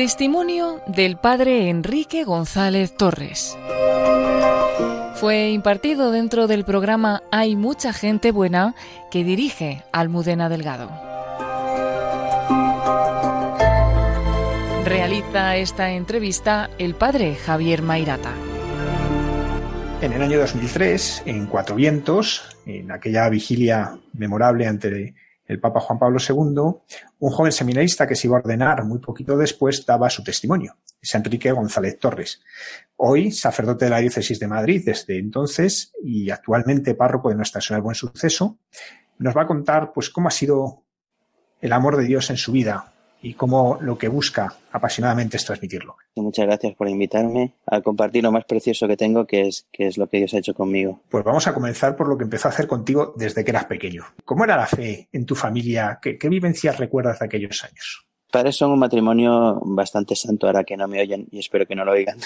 Testimonio del padre Enrique González Torres. Fue impartido dentro del programa Hay mucha gente buena que dirige Almudena Delgado. Realiza esta entrevista el padre Javier Mairata. En el año 2003, en Cuatro Vientos, en aquella vigilia memorable ante el Papa Juan Pablo II, un joven seminarista que se iba a ordenar muy poquito después daba su testimonio. Es Enrique González Torres. Hoy sacerdote de la diócesis de Madrid desde entonces y actualmente párroco de Nuestra Señora del Buen Suceso, nos va a contar pues cómo ha sido el amor de Dios en su vida, y cómo lo que busca apasionadamente es transmitirlo. Muchas gracias por invitarme a compartir lo más precioso que tengo, que es, que es lo que Dios ha hecho conmigo. Pues vamos a comenzar por lo que empezó a hacer contigo desde que eras pequeño. ¿Cómo era la fe en tu familia? ¿Qué, vivencias recuerdas de aquellos años? padres son un matrimonio bastante santo, ahora que no me oyen y espero que no lo oigan.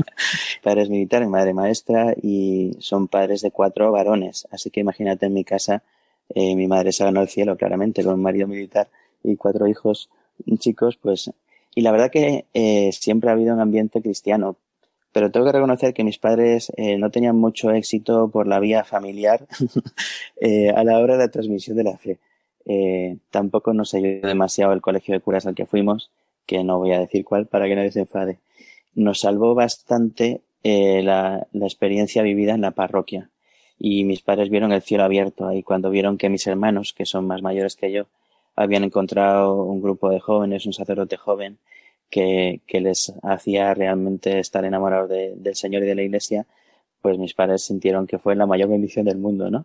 padres militares, madre maestra y son padres de cuatro varones. Así que imagínate en mi casa, eh, mi madre se ganó el cielo claramente con un marido militar y cuatro hijos chicos, pues, y la verdad que eh, siempre ha habido un ambiente cristiano, pero tengo que reconocer que mis padres eh, no tenían mucho éxito por la vía familiar eh, a la hora de la transmisión de la fe. tampoco nos ayudó demasiado el colegio de curas al que fuimos, que no voy a decir cuál para que nadie se enfade. Nos salvó bastante la, la experiencia vivida en la parroquia y mis padres vieron el cielo abierto ahí cuando vieron que mis hermanos, que son más mayores que yo, habían encontrado un grupo de jóvenes, un sacerdote joven, que, que les hacía realmente estar enamorados del Señor y de la Iglesia, pues mis padres sintieron que fue la mayor bendición del mundo, ¿no?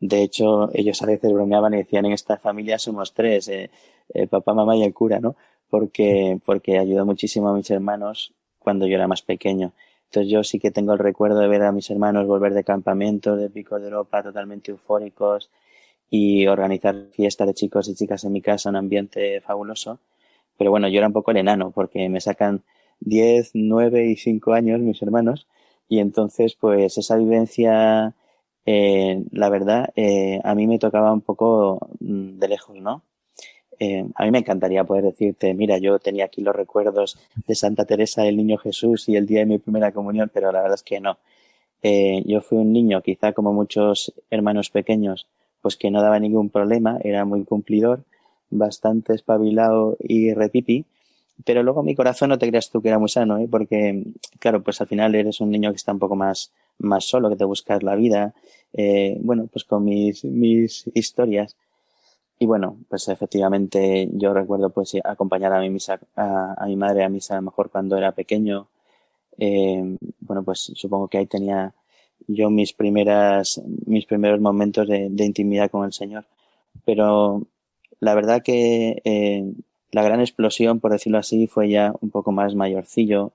De hecho, ellos a veces bromeaban y decían, en esta familia somos tres, eh, eh, papá, mamá y el cura, ¿no? Porque, porque ayudó muchísimo a mis hermanos cuando yo era más pequeño. Entonces yo sí que tengo el recuerdo de ver a mis hermanos volver de campamento, de picos de Europa, totalmente eufóricos, y organizar fiestas de chicos y chicas en mi casa, un ambiente fabuloso. Pero bueno, yo era un poco el enano porque me sacan 10, 9 y 5 años mis hermanos y entonces pues esa vivencia, eh, la verdad, eh, a mí me tocaba un poco mm, de lejos, ¿no? Eh, a mí me encantaría poder decirte, mira, yo tenía aquí los recuerdos de Santa Teresa del Niño Jesús y el día de mi primera comunión, pero la verdad es que no. yo fui un niño, quizá como muchos hermanos pequeños, pues que no daba ningún problema, era muy cumplidor, bastante espabilado y repipi, pero luego mi corazón no te creas tú que era muy sano, ¿eh? porque claro, pues al final eres un niño que está un poco más, más solo, que te buscas la vida, eh, bueno, pues con mis, mis historias. Y bueno, pues efectivamente yo recuerdo pues acompañar a mi misa, a, mi madre a misa a lo mejor cuando era pequeño. Eh, bueno, pues supongo que ahí tenía yo mis primeras, mis primeros momentos de, intimidad con el Señor. Pero la verdad que eh, la gran explosión, por decirlo así, fue ya un poco más mayorcillo,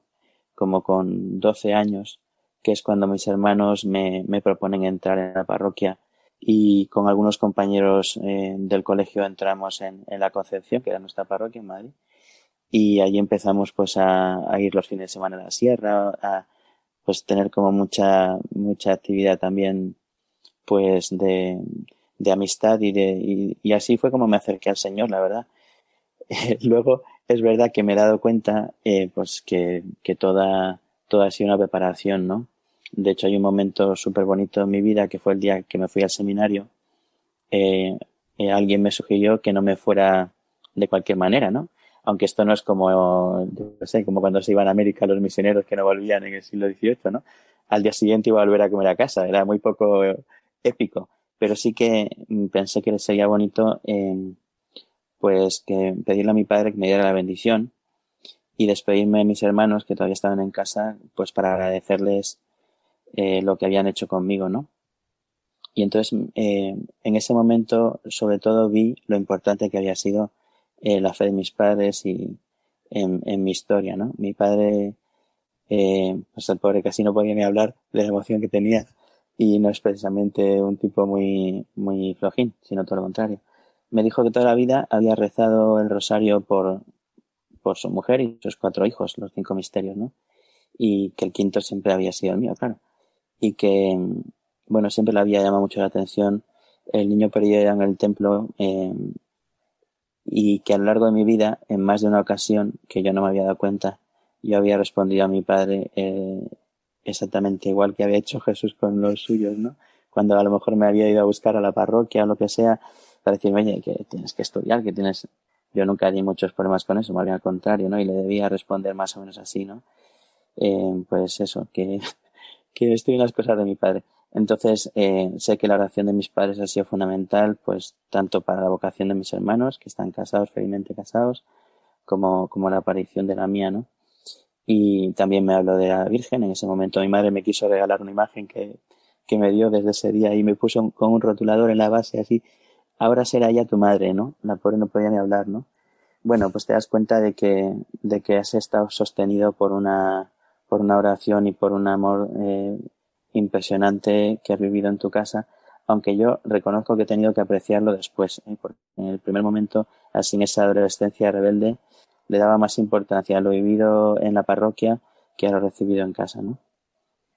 como con 12 años, que es cuando mis hermanos me, me proponen entrar en la parroquia y con algunos compañeros eh, del colegio entramos en, en, la Concepción, que era nuestra parroquia en Madrid, y allí empezamos pues a, a ir los fines de semana a la sierra, a, pues tener como mucha, mucha actividad también, pues de, de amistad y de, y, así fue como me acerqué al Señor, la verdad. luego es verdad que me he dado cuenta, eh, pues que, que toda, toda ha sido una preparación, ¿no? De hecho, hay un momento súper bonito en mi vida que fue el día que me fui al seminario. Eh, eh, alguien me sugirió que no me fuera de cualquier manera, ¿no? Aunque esto no es como, no sé, como cuando se iban a América los misioneros que no volvían en el siglo XVIII, ¿no? Al día siguiente iba a volver a comer a casa, era muy poco épico, pero sí que pensé que sería bonito, eh, pues, que pedirle a mi padre que me diera la bendición y despedirme de mis hermanos que todavía estaban en casa, pues para agradecerles eh, lo que habían hecho conmigo, ¿no? Y entonces, eh, en ese momento, sobre todo vi lo importante que había sido eh, la fe de mis padres y en, en mi historia, ¿no? Mi padre, eh, pues el pobre casi no podía ni hablar de la emoción que tenía y no es precisamente un tipo muy, muy flojín, sino todo lo contrario. Me dijo que toda la vida había rezado el rosario por, por su mujer y sus cuatro hijos, los cinco misterios, ¿no? Y que el quinto siempre había sido el mío, claro. Y que, bueno, siempre le había llamado mucho la atención el niño perdido en el templo, eh, y que a lo largo de mi vida, en más de una ocasión que yo no me había dado cuenta, yo había respondido a mi padre eh, exactamente igual que había hecho Jesús con los suyos, ¿no? Cuando a lo mejor me había ido a buscar a la parroquia o lo que sea, para decirme, oye, que tienes que estudiar, que tienes... Yo nunca di muchos problemas con eso, más bien al contrario, ¿no? Y le debía responder más o menos así, ¿no? Eh, pues eso, que, que estoy en las cosas de mi padre. Entonces, eh, sé que la oración de mis padres ha sido fundamental, pues, tanto para la vocación de mis hermanos, que están casados, felizmente casados, como, como la aparición de la mía, ¿no? Y también me habló de la Virgen. En ese momento mi madre me quiso regalar una imagen que, que me dio desde ese día y me puso con un rotulador en la base así. Ahora será ella tu madre, ¿no? La pobre no podía ni hablar, ¿no? Bueno, pues te das cuenta de que, de que has estado sostenido por una, por una oración y por un amor eh, impresionante que has vivido en tu casa, aunque yo reconozco que he tenido que apreciarlo después, ¿eh? porque en el primer momento, así en esa adolescencia rebelde, le daba más importancia a lo vivido en la parroquia que a lo recibido en casa, ¿no?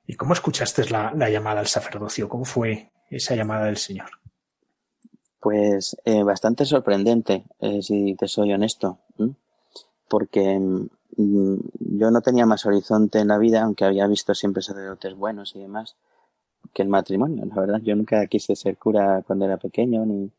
¿Y cómo escuchaste la, llamada al sacerdocio? ¿Cómo fue esa llamada del Señor? Pues eh, bastante sorprendente, eh, si te soy honesto, porque mm, yo no tenía más horizonte en la vida, aunque había visto siempre sacerdotes buenos y demás, que el matrimonio. La verdad, yo nunca quise ser cura cuando era pequeño, ni,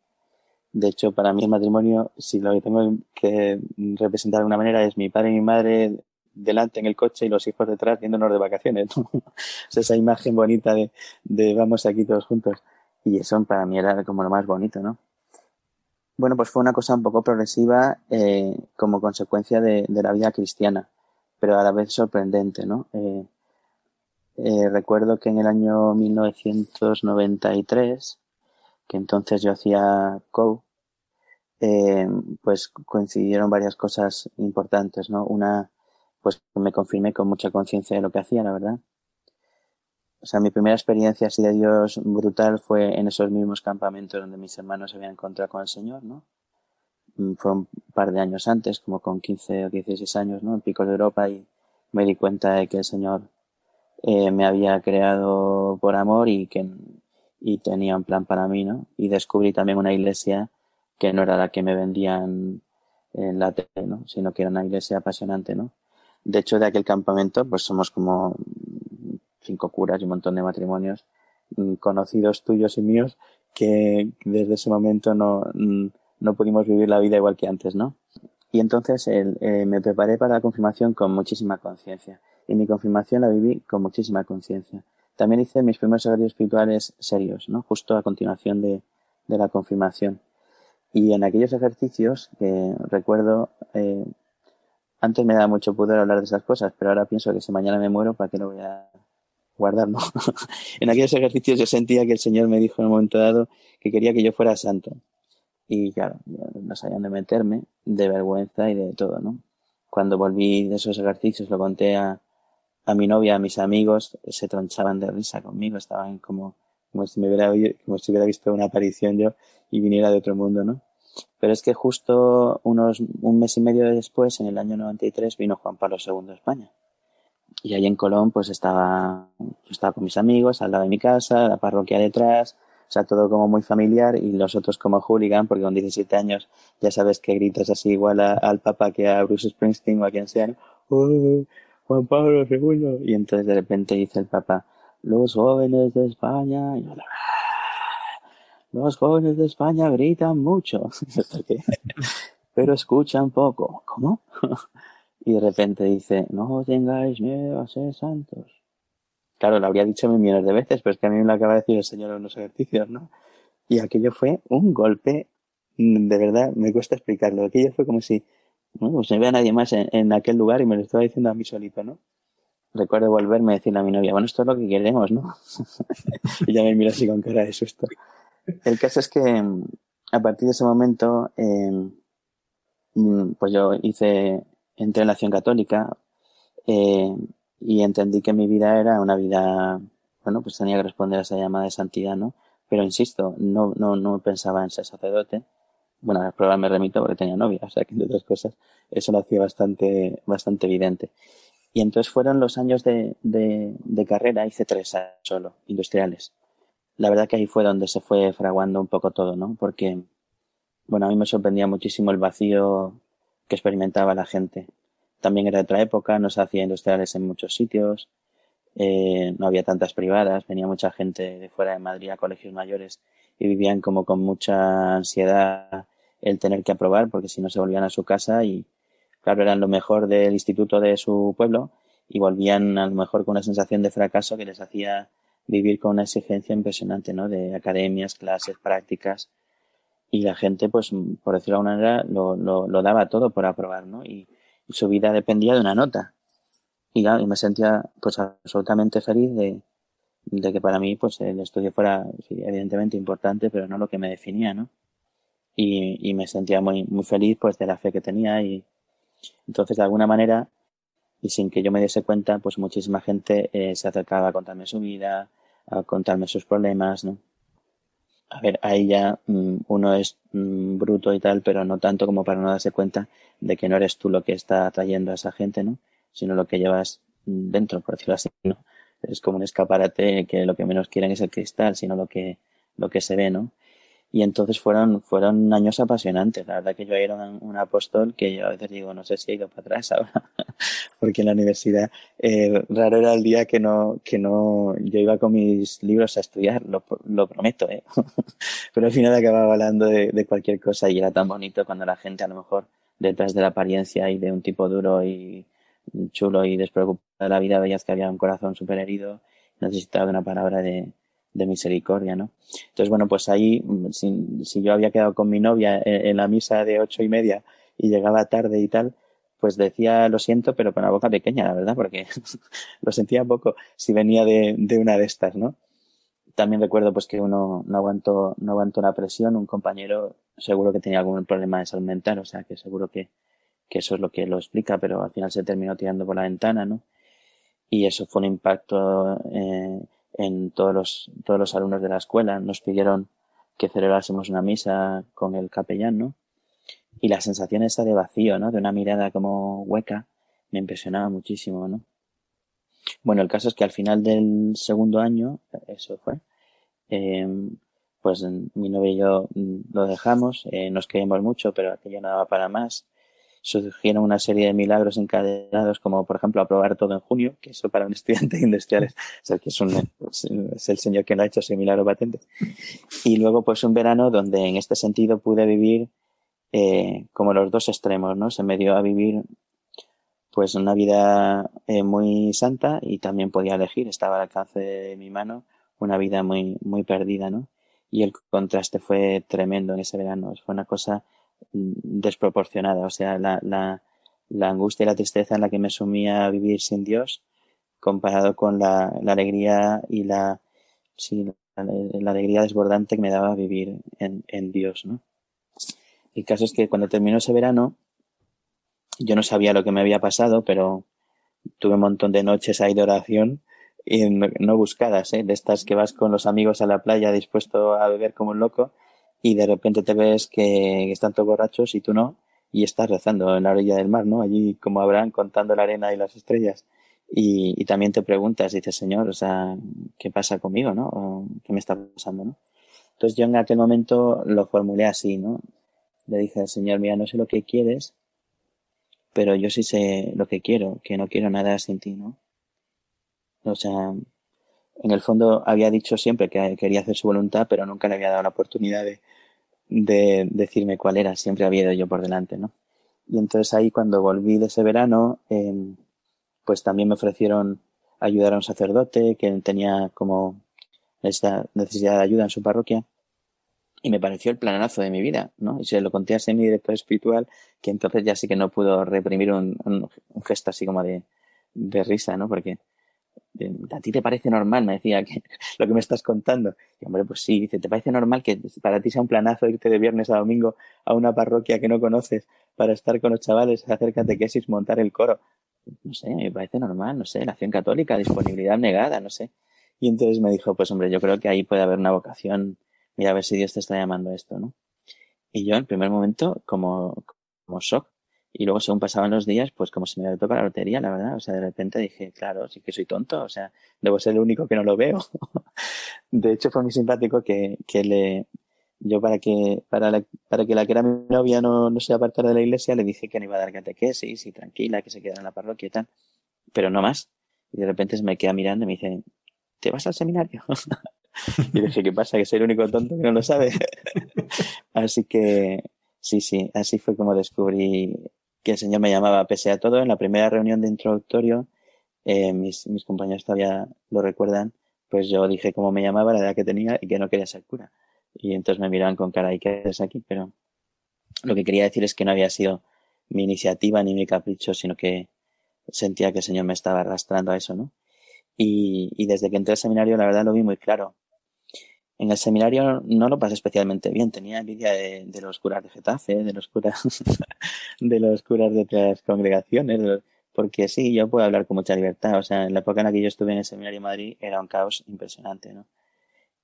de hecho, para mí el matrimonio, si lo tengo que representar de alguna manera, es mi padre y mi madre delante en el coche y los hijos detrás yéndonos de vacaciones. esa imagen bonita de, de vamos aquí todos juntos. Y eso para mí era como lo más bonito, ¿no? Bueno, pues fue una cosa un poco progresiva eh, como consecuencia de, de, la vida cristiana, pero a la vez sorprendente, ¿no? Eh, eh, recuerdo que en el año 1993, que entonces yo hacía COU, eh, pues coincidieron varias cosas importantes, ¿no? Una, pues me confirmé con mucha conciencia de lo que hacía, la verdad. O sea, mi primera experiencia así de Dios brutal fue en esos mismos campamentos donde mis hermanos se habían encontrado con el Señor, ¿no? Mm, fue un par de años antes, como con 15 o 16 años, ¿no? En Picos de Europa y me di cuenta de que el Señor eh, me había creado por amor y que y tenía un plan para mí, ¿no? Y descubrí también una iglesia que no era la que me vendían en la tele, ¿no? Sino que era una iglesia apasionante, ¿no? De hecho, de aquel campamento, pues somos como cinco curas y un montón de matrimonios mm, conocidos tuyos y míos que desde ese momento no, mm, no pudimos vivir la vida igual que antes, ¿no? Y entonces eh, me preparé para la confirmación con muchísima conciencia. Y mi confirmación la viví con muchísima conciencia. También hice mis primeros ejercicios espirituales serios, ¿no? Justo a continuación de, de la confirmación. Y en aquellos ejercicios que recuerdo, eh, antes me da mucho pudor hablar de esas cosas, pero ahora pienso que si mañana me muero, ¿para qué lo voy a guardar? No? en aquellos ejercicios yo sentía que el Señor me dijo en un momento dado que quería que yo fuera santo. Y claro, no sabía dónde meterme, de vergüenza y de todo, ¿no? Cuando volví de esos ejercicios, lo conté a, a mi novia, a mis amigos, se tronchaban de risa conmigo, estaban como, como si me hubiera, como si hubiera visto una aparición yo y viniera de otro mundo, ¿no? Pero es que justo unos, un mes y medio después, en el año 93, vino Juan Pablo II a España. Y ahí en Colón, pues estaba, estaba con mis amigos, al lado de mi casa, la parroquia detrás, o sea, todo como muy familiar y los otros como hooligan, porque con 17 años ya sabes que gritas así igual al Papa que a Bruce Springsteen o a quien sea, Juan Pablo II. Y entonces de repente dice el Papa, los jóvenes de España, y los jóvenes de España gritan mucho, pero escuchan poco. ¿Cómo? y de repente dice, no tengáis miedo a ser santos. Claro, lo habría dicho millones de veces, pero es que a mí me lo acaba de decir el Señor en unos ejercicios, ¿no? Y aquello fue un golpe, de verdad, me cuesta explicarlo. Aquello fue como si, no, pues no vea nadie más en, en, aquel lugar y me lo estaba diciendo a mí solito, ¿no? Recuerdo volverme a decirle a mi novia, bueno, esto es lo que queremos, ¿no? y ya me mira así con cara de susto. El caso es que a partir de ese momento, eh, pues yo hice, entré en la acción católica eh, y entendí que mi vida era una vida, bueno, pues tenía que responder a esa llamada de santidad, ¿no? Pero insisto, no, no, no pensaba en ser sacerdote. Bueno, a la prueba me remito porque tenía novia, o sea que entre otras cosas, eso lo hacía bastante, bastante evidente. Y entonces fueron los años de, de, de carrera, hice tres años solo, industriales la verdad que ahí fue donde se fue fraguando un poco todo, ¿no? Porque bueno, a mí me sorprendía muchísimo el vacío que experimentaba la gente. También era de otra época, no se hacía industriales en muchos sitios, eh, no había tantas privadas, venía mucha gente de fuera de Madrid a colegios mayores y vivían como con mucha ansiedad el tener que aprobar porque si no se volvían a su casa y claro eran lo mejor del instituto de su pueblo y volvían a lo mejor con una sensación de fracaso que les hacía vivir con una exigencia impresionante, ¿no? De academias, clases, prácticas y la gente, pues, por decirlo de alguna manera, lo, lo, daba todo por aprobar, ¿no? Y, su vida dependía de una nota. Y, y me sentía, pues, absolutamente feliz de, de que para mí, pues, el estudio fuera, evidentemente, importante, pero no lo que me definía, ¿no? Y, y me sentía muy, muy feliz, pues, de la fe que tenía y entonces, de alguna manera, y sin que yo me diese cuenta, pues muchísima gente eh, se acercaba a contarme su vida, a contarme sus problemas, ¿no? A ver, ahí ya mm, uno es mm, bruto y tal, pero no tanto como para no darse cuenta de que no eres tú lo que está atrayendo a esa gente, ¿no? Sino lo que llevas mm, dentro, por decirlo así, ¿no? Es como un escaparate que lo que menos quieren es el cristal, sino lo que, lo que se ve, ¿no? Y entonces fueron, fueron años apasionantes. La verdad que yo era un, apóstol que yo a veces digo, no sé si he ido para atrás ahora, porque en la universidad eh, raro era el día que no, que no, yo iba con mis libros a estudiar, lo, lo prometo, ¿eh? pero al final acababa hablando de, de cualquier cosa y era tan bonito cuando la gente a lo mejor detrás de la apariencia y de un tipo duro y chulo y despreocupado de la vida veías que había un corazón súper herido, necesitaba una palabra de, de misericordia, ¿no? Entonces, bueno, pues ahí, si, si yo había quedado con mi novia en, la misa de ocho y media y llegaba tarde y tal, pues decía lo siento, pero con la boca pequeña, la verdad, porque lo sentía poco si venía de, de una de estas, ¿no? También recuerdo pues que uno no aguantó, no aguantó la presión, un compañero seguro que tenía algún problema de salud mental, o sea que seguro que, que eso es lo que lo explica, pero al final se terminó tirando por la ventana, ¿no? Y eso fue un impacto eh, en todos los, todos los alumnos de la escuela. Nos pidieron que celebrásemos una misa con el capellán, ¿no? Y la sensación esa de vacío, ¿no? De una mirada como hueca, me impresionaba muchísimo, ¿no? Bueno, el caso es que al final del segundo año, eso fue, eh, pues mi novio y yo lo dejamos, eh, nos queríamos mucho, pero aquello no daba para más surgieron una serie de milagros encadenados, como por ejemplo aprobar todo en junio, que eso para un estudiante de industriales, o sea, que es, un, es el señor que lo ha hecho ese milagro patente. Y luego pues un verano donde en este sentido pude vivir eh, como los dos extremos, ¿no? Se me dio a vivir pues una vida eh, muy santa y también podía elegir, estaba al alcance de mi mano, una vida muy, muy perdida, ¿no? Y el contraste fue tremendo en ese verano, fue una cosa desproporcionada. O sea, la, la, la, angustia y la tristeza en la que me sumía a vivir sin Dios, comparado con la, la alegría y la, sí, la, alegría desbordante que me daba vivir en, en Dios, ¿no? El caso es que cuando terminó ese verano, yo no sabía lo que me había pasado, pero tuve un montón de noches ahí de oración y no, buscadas, ¿eh? de estas que vas con los amigos a la playa dispuesto a beber como un loco y de repente te ves que están todos borrachos y tú no, y estás rezando en la orilla del mar, ¿no? Allí como Abraham contando la arena y las estrellas. Y, y también te preguntas, dices, Señor, o sea, ¿qué pasa conmigo, no? ¿Qué me está pasando, no? Entonces yo en aquel momento lo formulé así, ¿no? Le dije al Señor, mira, no sé lo que quieres, pero yo sí sé lo que quiero, que no quiero nada sin ti, ¿no? O sea, en el fondo había dicho siempre que quería hacer su voluntad, pero nunca le había dado la oportunidad de, de decirme cuál era, siempre había ido yo por delante, ¿no? Y entonces ahí cuando volví de ese verano, eh, pues también me ofrecieron ayudar a un sacerdote que tenía como esta necesidad de ayuda en su parroquia y me pareció el planazo de mi vida, ¿no? Y se lo conté a mi director espiritual, que entonces ya sí que no pudo reprimir un, un, un gesto así como de, de risa, ¿no? Porque ¿a ti te parece normal? Me decía que lo que me estás contando. Y hombre, pues sí, dice, ¿te parece normal que para ti sea un planazo irte de viernes a domingo a una parroquia que no conoces para estar con los chavales qué es montar el coro? No sé, me parece normal, no sé, la acción católica, disponibilidad negada, no sé. Y entonces me dijo, pues hombre, yo creo que ahí puede haber una vocación, mira a ver si Dios te está llamando a esto, ¿no? Y yo en primer momento, como, como shock, y luego, según pasaban los días, pues como se me había tocado la lotería, la verdad. O sea, de repente dije, claro, sí que soy tonto. O sea, debo ser el único que no lo veo. de hecho, fue muy simpático que, que le, yo para que, para, la, para que la que era mi novia no, no se apartara de la iglesia, le dije que no iba a dar catequesis y tranquila, que se quedara en la parroquia y tal. Pero no más. Y de repente se me queda mirando y me dice, ¿te vas al seminario? y dije, ¿qué pasa? Que soy el único tonto que no lo sabe. así que, sí, sí, así fue como descubrí que el Señor me llamaba, pese a todo, en la primera reunión de introductorio, eh, mis, mis compañeros todavía lo recuerdan, pues yo dije cómo me llamaba, la edad que tenía y que no quería ser cura. Y entonces me miraban con cara, ¿y qué haces aquí? Pero lo que quería decir es que no había sido mi iniciativa ni mi capricho, sino que sentía que el Señor me estaba arrastrando a eso, ¿no? Y, y desde que entré al seminario, la verdad lo vi muy claro. En el seminario no lo pasé especialmente bien, tenía envidia de, de los curas de Getafe, de los curas, de los curas de otras congregaciones, porque sí, yo puedo hablar con mucha libertad. O sea, en la época en la que yo estuve en el seminario de Madrid era un caos impresionante, ¿no?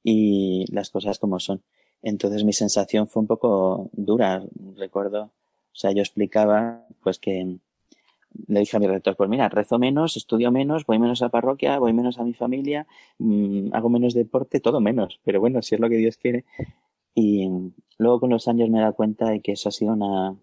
Y las cosas como son. Entonces mi sensación fue un poco dura, recuerdo. O sea, yo explicaba, pues que le dije a mi rector, pues mira, rezo menos, estudio menos, voy menos a parroquia, voy menos a mi familia, mmm, hago menos deporte, todo menos. Pero bueno, si es lo que Dios quiere. Y luego con los años me he dado cuenta de que eso ha sido una,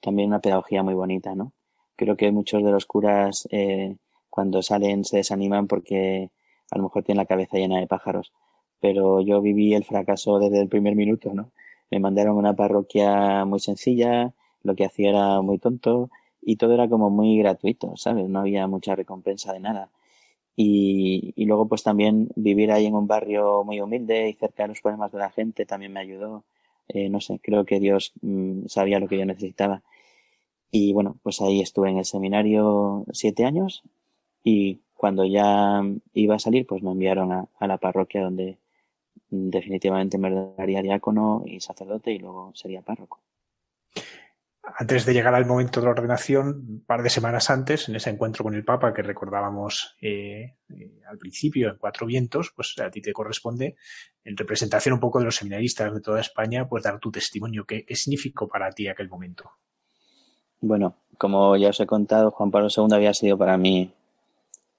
también una pedagogía muy bonita, ¿no? creo que muchos de los curas eh, cuando salen se desaniman porque a lo mejor tienen la cabeza llena de pájaros. Pero yo viví el fracaso desde el primer minuto, ¿no? Me mandaron a una parroquia muy sencilla, lo que hacía era muy tonto y todo era como muy gratuito, ¿sabes? No había mucha recompensa de nada. Y, y luego pues también vivir ahí en un barrio muy humilde y cerca de los problemas de la gente también me ayudó. Eh, no sé, creo que Dios mmm, sabía lo que yo necesitaba. Y bueno, pues ahí estuve en el seminario siete años y cuando ya iba a salir, pues me enviaron a, a la parroquia donde definitivamente me daría diácono y sacerdote y luego sería párroco. Antes de llegar al momento de la ordenación, un par de semanas antes, en ese encuentro con el Papa que recordábamos eh, eh, al principio en Cuatro Vientos, pues a ti te corresponde, en representación un poco de los seminaristas de toda España, pues dar tu testimonio. ¿Qué, significó para ti aquel momento? Bueno, como ya os he contado, Juan Pablo II había sido para mí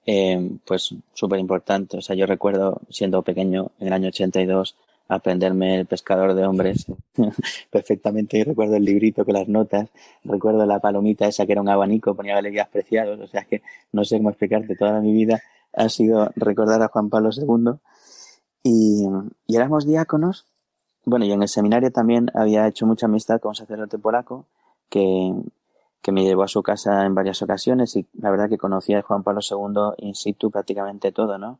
eh, pues súper importante. O sea, yo recuerdo siendo pequeño, en el año 82, aprenderme el pescador de hombres perfectamente y recuerdo el librito con las notas, recuerdo la palomita esa que era un abanico, ponía galerías preciados, o sea que no sé cómo explicarte, toda mi vida ha sido recordar a Juan Pablo II y, y éramos diáconos. Bueno, y en el seminario también había hecho mucha amistad con un sacerdote polaco que, que me llevó a su casa en varias ocasiones y la verdad que conocía a Juan Pablo II in situ prácticamente todo, ¿no?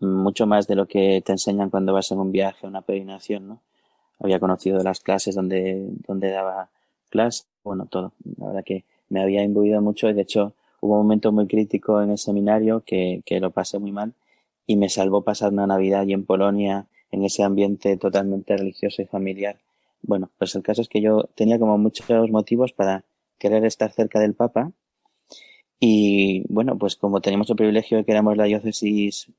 Mucho más de lo que te enseñan cuando vas en un viaje, una peregrinación, ¿no? Había conocido las clases donde, donde daba clases, bueno, todo. La verdad que me había imbuido mucho y de hecho hubo un momento muy crítico en el seminario que, que lo pasé muy mal y me salvó pasar una Navidad allí en Polonia en ese ambiente totalmente religioso y familiar. Bueno, pues el caso es que yo tenía como muchos motivos para querer estar cerca del Papa. Y bueno, pues como teníamos el privilegio de que éramos la diócesis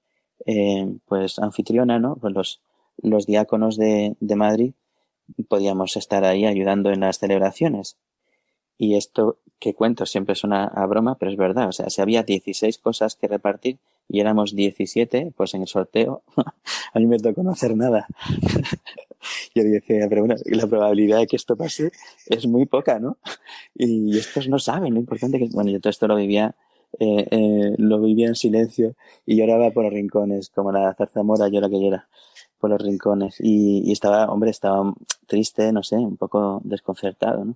eh, pues anfitriona, ¿no? Pues los, los diáconos de, de Madrid podíamos estar ahí ayudando en las celebraciones. Y esto que cuento siempre suena a broma, pero es verdad. O sea, si había 16 cosas que repartir y éramos 17, pues en el sorteo a mí me tocó no hacer nada. yo dije, pero bueno, la probabilidad de que esto pase es muy poca, ¿no? Y estos no saben lo importante que es. Bueno, yo todo esto lo vivía, eh, eh, lo vivía en silencio y lloraba por los rincones, como la zarzamora llora que llora por los rincones. Y, estaba, hombre, estaba triste, no sé, un poco desconcertado, ¿no?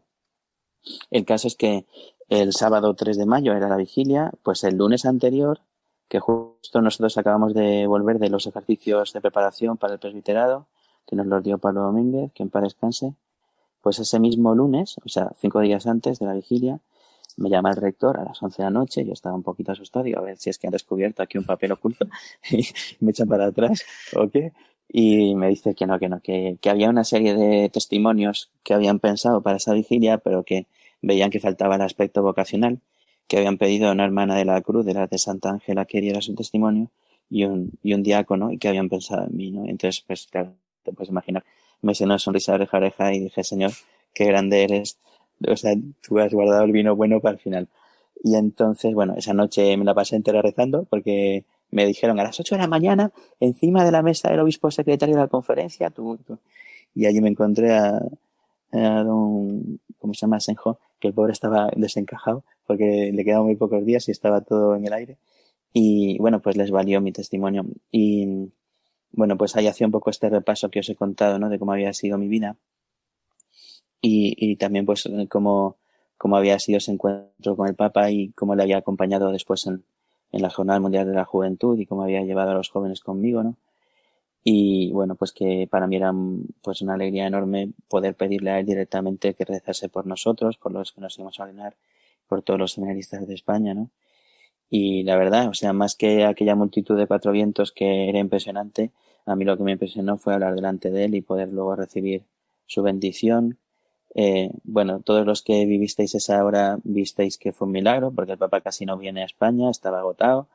El caso es que el sábado 3 de mayo era la vigilia, pues el lunes anterior, que justo nosotros acabamos de volver de los ejercicios de preparación para el presbiterado, que nos los dio Pablo Domínguez, que en paz descanse, pues ese mismo lunes, o sea, cinco días antes de la vigilia, me llama el rector a las 11 de la noche, yo estaba un poquito asustado, digo, a ver si es que han descubierto aquí un papel oculto y me echan para atrás o qué. Y me dice que no, que no, que, que había una serie de testimonios que habían pensado para esa vigilia, pero que veían que faltaba el aspecto vocacional, que habían pedido a una hermana de la cruz, de la de Santa Ángela, que diera su testimonio, y un, y un diácono, y que habían pensado en mí, ¿no? Entonces, pues claro, te puedes imaginar, me hice una sonrisa de oreja a oreja y dije, Señor, qué grande eres, o sea, tú has guardado el vino bueno para el final. Y entonces, bueno, esa noche me la pasé entera rezando porque me dijeron a las 8 de la mañana, encima de la mesa del obispo secretario de la conferencia, tú, tú. y allí me encontré a, a don, ¿cómo se llama? Senjo, que el pobre estaba desencajado porque le quedaban muy pocos días y estaba todo en el aire. Y bueno, pues les valió mi testimonio. Y bueno, pues ahí hacía un poco este repaso que os he contado, ¿no? De cómo había sido mi vida. Y, y también pues cómo, cómo había sido ese encuentro con el Papa y cómo le había acompañado después en, en la Jornada Mundial de la Juventud y cómo había llevado a los jóvenes conmigo, ¿no? Y bueno, pues que para mí era pues una alegría enorme poder pedirle a él directamente que rezase por nosotros, por los que nos íbamos a ordenar, por todos los seminaristas de España, ¿no? Y la verdad, o sea, más que aquella multitud de cuatro vientos que era impresionante, a mí lo que me impresionó fue hablar delante de él y poder luego recibir su bendición. Eh, bueno, todos los que vivisteis esa hora visteis que fue un milagro, porque el Papa casi no viene a España, estaba agotado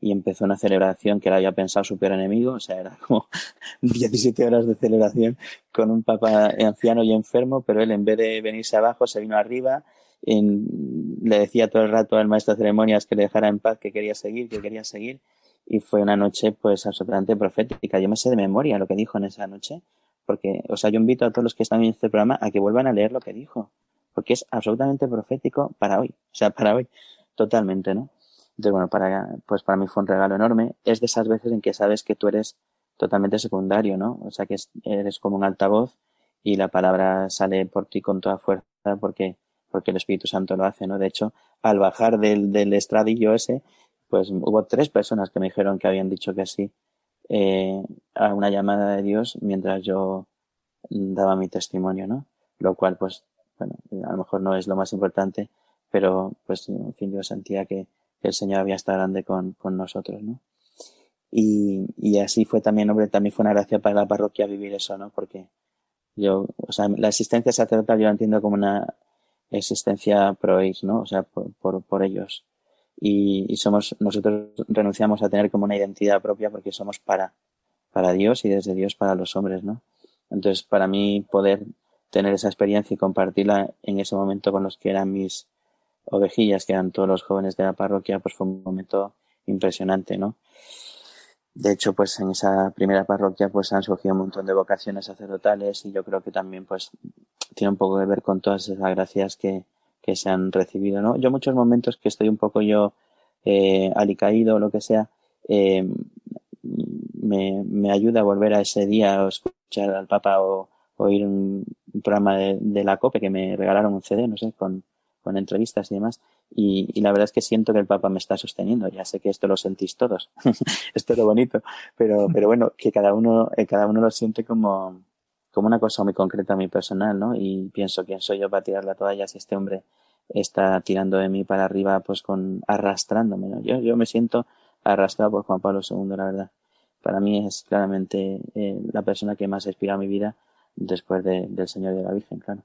y empezó una celebración que él había pensado su peor enemigo, o sea, era como 17 horas de celebración con un papa anciano y enfermo, pero él en vez de venirse abajo se vino arriba, le decía todo el rato al maestro de ceremonias que le dejara en paz, que quería seguir, que quería seguir, y fue una noche pues absolutamente profética. Yo me sé de memoria lo que dijo en esa noche, porque, o sea, yo invito a todos los que están en este programa a que vuelvan a leer lo que dijo, porque es absolutamente profético para hoy, o sea, para hoy, totalmente, ¿no? Entonces, bueno, para, pues para mí fue un regalo enorme. Es de esas veces en que sabes que tú eres totalmente secundario, ¿no? O sea, que eres como un altavoz y la palabra sale por ti con toda fuerza porque, porque el Espíritu Santo lo hace, ¿no? De hecho, al bajar del, del estradillo ese, pues hubo tres personas que me dijeron que habían dicho que sí eh, a una llamada de Dios mientras yo daba mi testimonio, ¿no? Lo cual, pues, bueno, a lo mejor no es lo más importante, pero, pues, en fin, yo sentía que, el Señor había estado grande con, con nosotros, ¿no? Y, y así fue también, hombre, también fue una gracia para la parroquia vivir eso, ¿no? Porque yo, o sea, la existencia sacerdotal yo la entiendo como una existencia pro ¿no? O sea, por, por, por ellos. Y, y, somos, nosotros renunciamos a tener como una identidad propia porque somos para, para Dios y desde Dios para los hombres, ¿no? Entonces, para mí poder tener esa experiencia y compartirla en ese momento con los que eran mis, ovejillas, que eran todos los jóvenes de la parroquia, pues fue un momento impresionante, ¿no? De hecho, pues en esa primera parroquia pues han surgido un montón de vocaciones sacerdotales y yo creo que también pues tiene un poco que ver con todas esas gracias que, que se han recibido, ¿no? Yo muchos momentos que estoy un poco yo eh, alicaído o lo que sea, eh, me, me ayuda a volver a ese día o escuchar al Papa o oír un, un programa de, de, la COPE que me regalaron un CD, no sé, con, con entrevistas y demás. Y, la verdad es que siento que el Papa me está sosteniendo. Ya sé que esto lo sentís todos. esto es lo bonito. Pero, pero bueno, que cada uno, eh, cada uno lo siente como, como una cosa muy concreta, muy personal, ¿no? Y pienso quién soy yo para tirar la toalla si este hombre está tirando de mí para arriba, pues con arrastrándome. Yo, yo me siento arrastrado por Juan Pablo II, la verdad. Para mí es claramente eh, la persona que más ha inspirado mi vida después de, del Señor y de la Virgen, claro.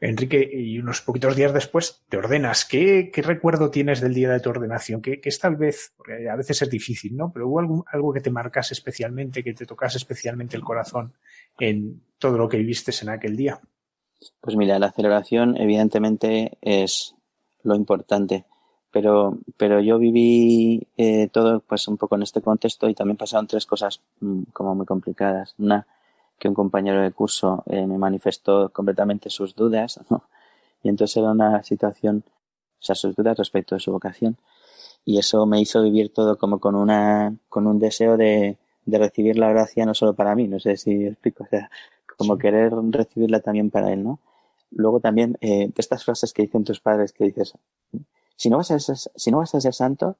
Enrique, y unos poquitos días después te ordenas. ¿Qué, qué recuerdo tienes del día de tu ordenación? ¿Qué, qué es tal vez, porque a veces es difícil, ¿no? Pero hubo algo, algo que te marcase especialmente, que te tocase especialmente el corazón en todo lo que viviste en aquel día. Pues mira, la celebración evidentemente es lo importante, pero, pero yo viví eh, todo pues un poco en este contexto y también pasaron tres cosas mmm, como muy complicadas. Una, que un compañero de curso eh, me manifestó completamente sus dudas, ¿no? Y entonces era una situación, o sea, sus dudas respecto de su vocación. Y eso me hizo vivir todo como con una, con un deseo de, de recibir la gracia no solo para mí, no sé si explico, o sea, como querer recibirla también para él, ¿no? Luego también, eh, estas frases que dicen tus padres que dices, si no vas a ser, si no vas a ser santo,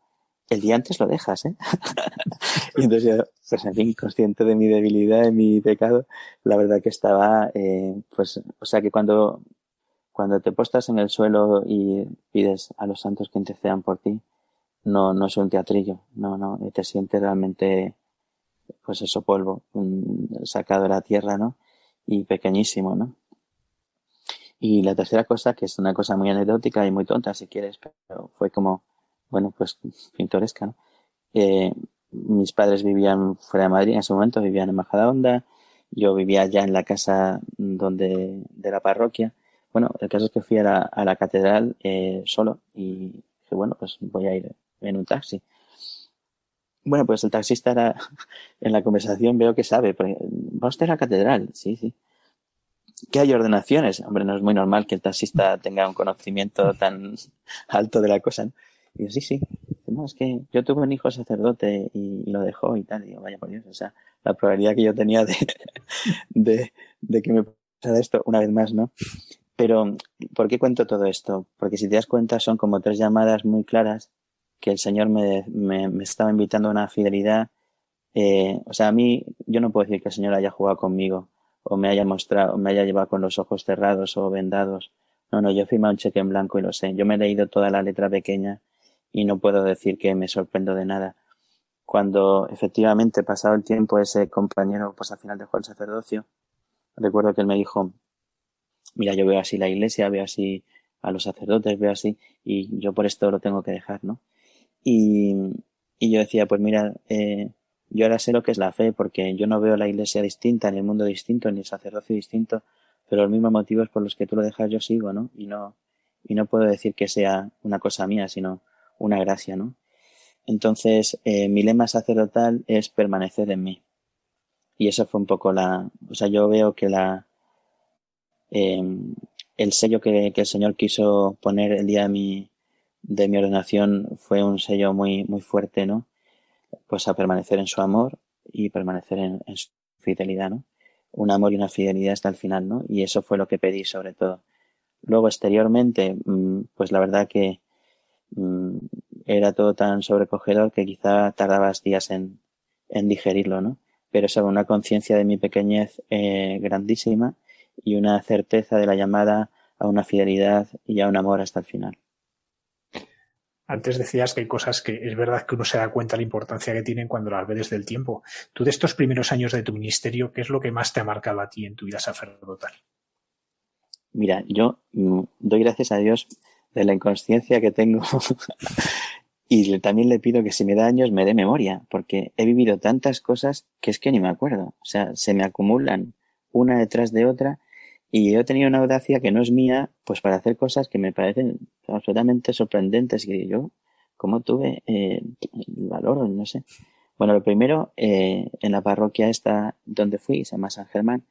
el día antes lo dejas, ¿eh? y entonces yo, pues en fin, consciente de mi debilidad, de mi pecado, la verdad que estaba, eh, pues, o sea que cuando, cuando te postas en el suelo y pides a los santos que intercedan por ti, no, no es un teatrillo, no, no, te sientes realmente, pues eso, polvo, un, sacado de la tierra, ¿no? Y pequeñísimo, ¿no? Y la tercera cosa, que es una cosa muy anecdótica y muy tonta, si quieres, pero fue como, bueno, pues pintoresca, ¿no? Eh, mis padres vivían fuera de Madrid en ese momento, vivían en Majadahonda, yo vivía ya en la casa donde, de la parroquia. Bueno, el caso es que fui a la, catedral eh, solo y dije, bueno, pues voy a ir en un taxi. Bueno, pues el taxista era, en la conversación veo que sabe, va usted a la catedral, sí, sí. ¿Qué hay ordenaciones? Hombre, no es muy normal que el taxista tenga un conocimiento tan alto de la cosa. ¿no? Y yo, sí, sí. No, es que yo tuve un hijo sacerdote y, lo dejó y tal. Y digo, vaya por Dios, o sea, la probabilidad que yo tenía de, de, de que me pasara esto una vez más, ¿no? Pero, ¿por qué cuento todo esto? Porque si te das cuenta, son como tres llamadas muy claras que el Señor me, me, estaba invitando a una fidelidad. Eh, o sea, a mí, yo no puedo decir que el Señor haya jugado conmigo o me haya mostrado, o me haya llevado con los ojos cerrados o vendados. No, no, yo firmado un cheque en blanco y lo sé. Yo me he leído toda la letra pequeña y no puedo decir que me sorprendo de nada. Cuando efectivamente, pasado el tiempo, ese compañero, pues al final dejó el sacerdocio, recuerdo que él me dijo, mira, yo veo así la iglesia, veo así a los sacerdotes, veo así, y yo por esto lo tengo que dejar, ¿no? Y, y yo decía, pues mira, eh, yo ahora sé lo que es la fe, porque yo no veo la iglesia distinta, ni el mundo distinto, ni el sacerdocio distinto, pero los mismos motivos por los que tú lo dejas yo sigo, ¿no? Y no, y no puedo decir que sea una cosa mía, sino una gracia, ¿no? Entonces, eh, mi lema sacerdotal es permanecer en mí. Y eso fue un poco la, o sea, yo veo que la, eh, el sello que, que, el Señor quiso poner el día de mi, de mi ordenación fue un sello muy, muy fuerte, ¿no? Pues a permanecer en su amor y permanecer en, su fidelidad, ¿no? Un amor y una fidelidad hasta el final, ¿no? Y eso fue lo que pedí sobre todo. Luego, exteriormente, mm, pues la verdad que mm, era todo tan sobrecogedor que quizá tardabas días en, en digerirlo, ¿no? Pero sobre una conciencia de mi pequeñez eh, grandísima y una certeza de la llamada a una fidelidad y a un amor hasta el final. Antes decías que hay cosas que es verdad que uno se da cuenta de la importancia que tienen cuando las ve desde el tiempo. Tú de estos primeros años de tu ministerio, ¿qué es lo que más te ha marcado a ti en tu vida sacerdotal? Mira, yo mm, doy gracias a Dios de la inconsciencia que tengo y también le pido que si me da años me dé memoria, porque he vivido tantas cosas que es que ni me acuerdo. O sea, se me acumulan una detrás de otra y he tenido una audacia que no es mía, pues para hacer cosas que me parecen absolutamente sorprendentes. Y yo, ¿cómo tuve eh, el valor? No sé. Bueno, lo primero, eh, en la parroquia esta donde fui, se llama San Germán,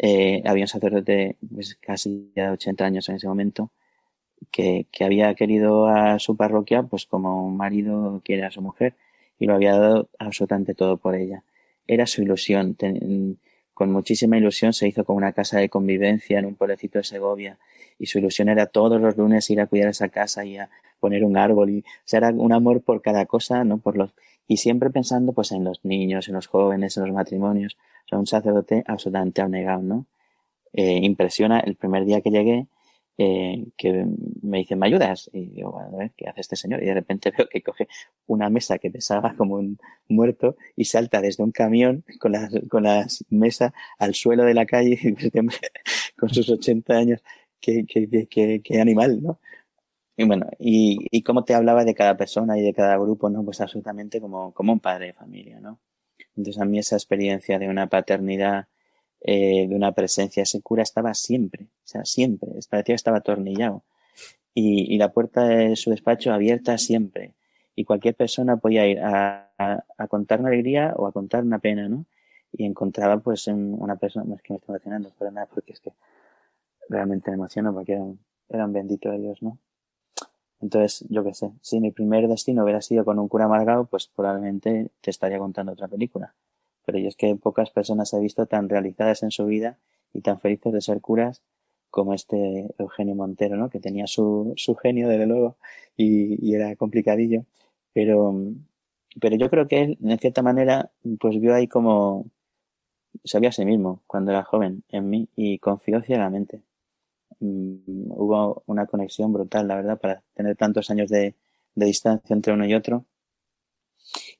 eh, había un sacerdote pues, casi de 80 años en ese momento, que, que había querido a su parroquia pues como un marido quiere a su mujer y lo había dado absolutamente todo por ella. Era su ilusión. Con muchísima ilusión se hizo con una casa de convivencia en un pueblecito de Segovia y su ilusión era todos los lunes ir a cuidar esa casa y a poner un árbol y o sea, era un amor por cada cosa, ¿no? Por los y siempre pensando pues en los niños, en los jóvenes, en los matrimonios, o sea, un sacerdote absolutamente abnegado, ¿no? Eh, impresiona el primer día que llegué eh, que me dice, ¿me ayudas? Y digo, bueno, a ver, ¿qué hace este señor? Y de repente veo que coge una mesa que pesaba como un muerto y salta desde un camión con las, con las mesas al suelo de la calle con sus 80 años. Qué, qué, qué, qué animal, ¿no? Y bueno, y, y cómo te hablaba de cada persona y de cada grupo, ¿no? Pues absolutamente como, como un padre de familia, ¿no? Entonces a mí esa experiencia de una paternidad eh, de una presencia. Ese cura estaba siempre, o sea, siempre. Parecía que estaba atornillado. Y, y la puerta de su despacho abierta siempre. Y cualquier persona podía ir a, a, a, contar una alegría o a contar una pena, ¿no? Y encontraba pues en una persona, es que me estoy emocionando, pero nada, porque es que realmente me emociono porque era un, era un bendito de Dios, ¿no? Entonces, yo qué sé, si mi primer destino hubiera sido con un cura amargado, pues probablemente te estaría contando otra película pero yo es que pocas personas he visto tan realizadas en su vida y tan felices de ser curas como este Eugenio Montero, ¿no? Que tenía su, su genio, desde luego, y, y, era complicadillo, pero, pero yo creo que él, en cierta manera, pues vio ahí como, sabía a sí mismo cuando era joven en mí y confió ciegamente. Mm, hubo una conexión brutal, la verdad, para tener tantos años de, de distancia entre uno y otro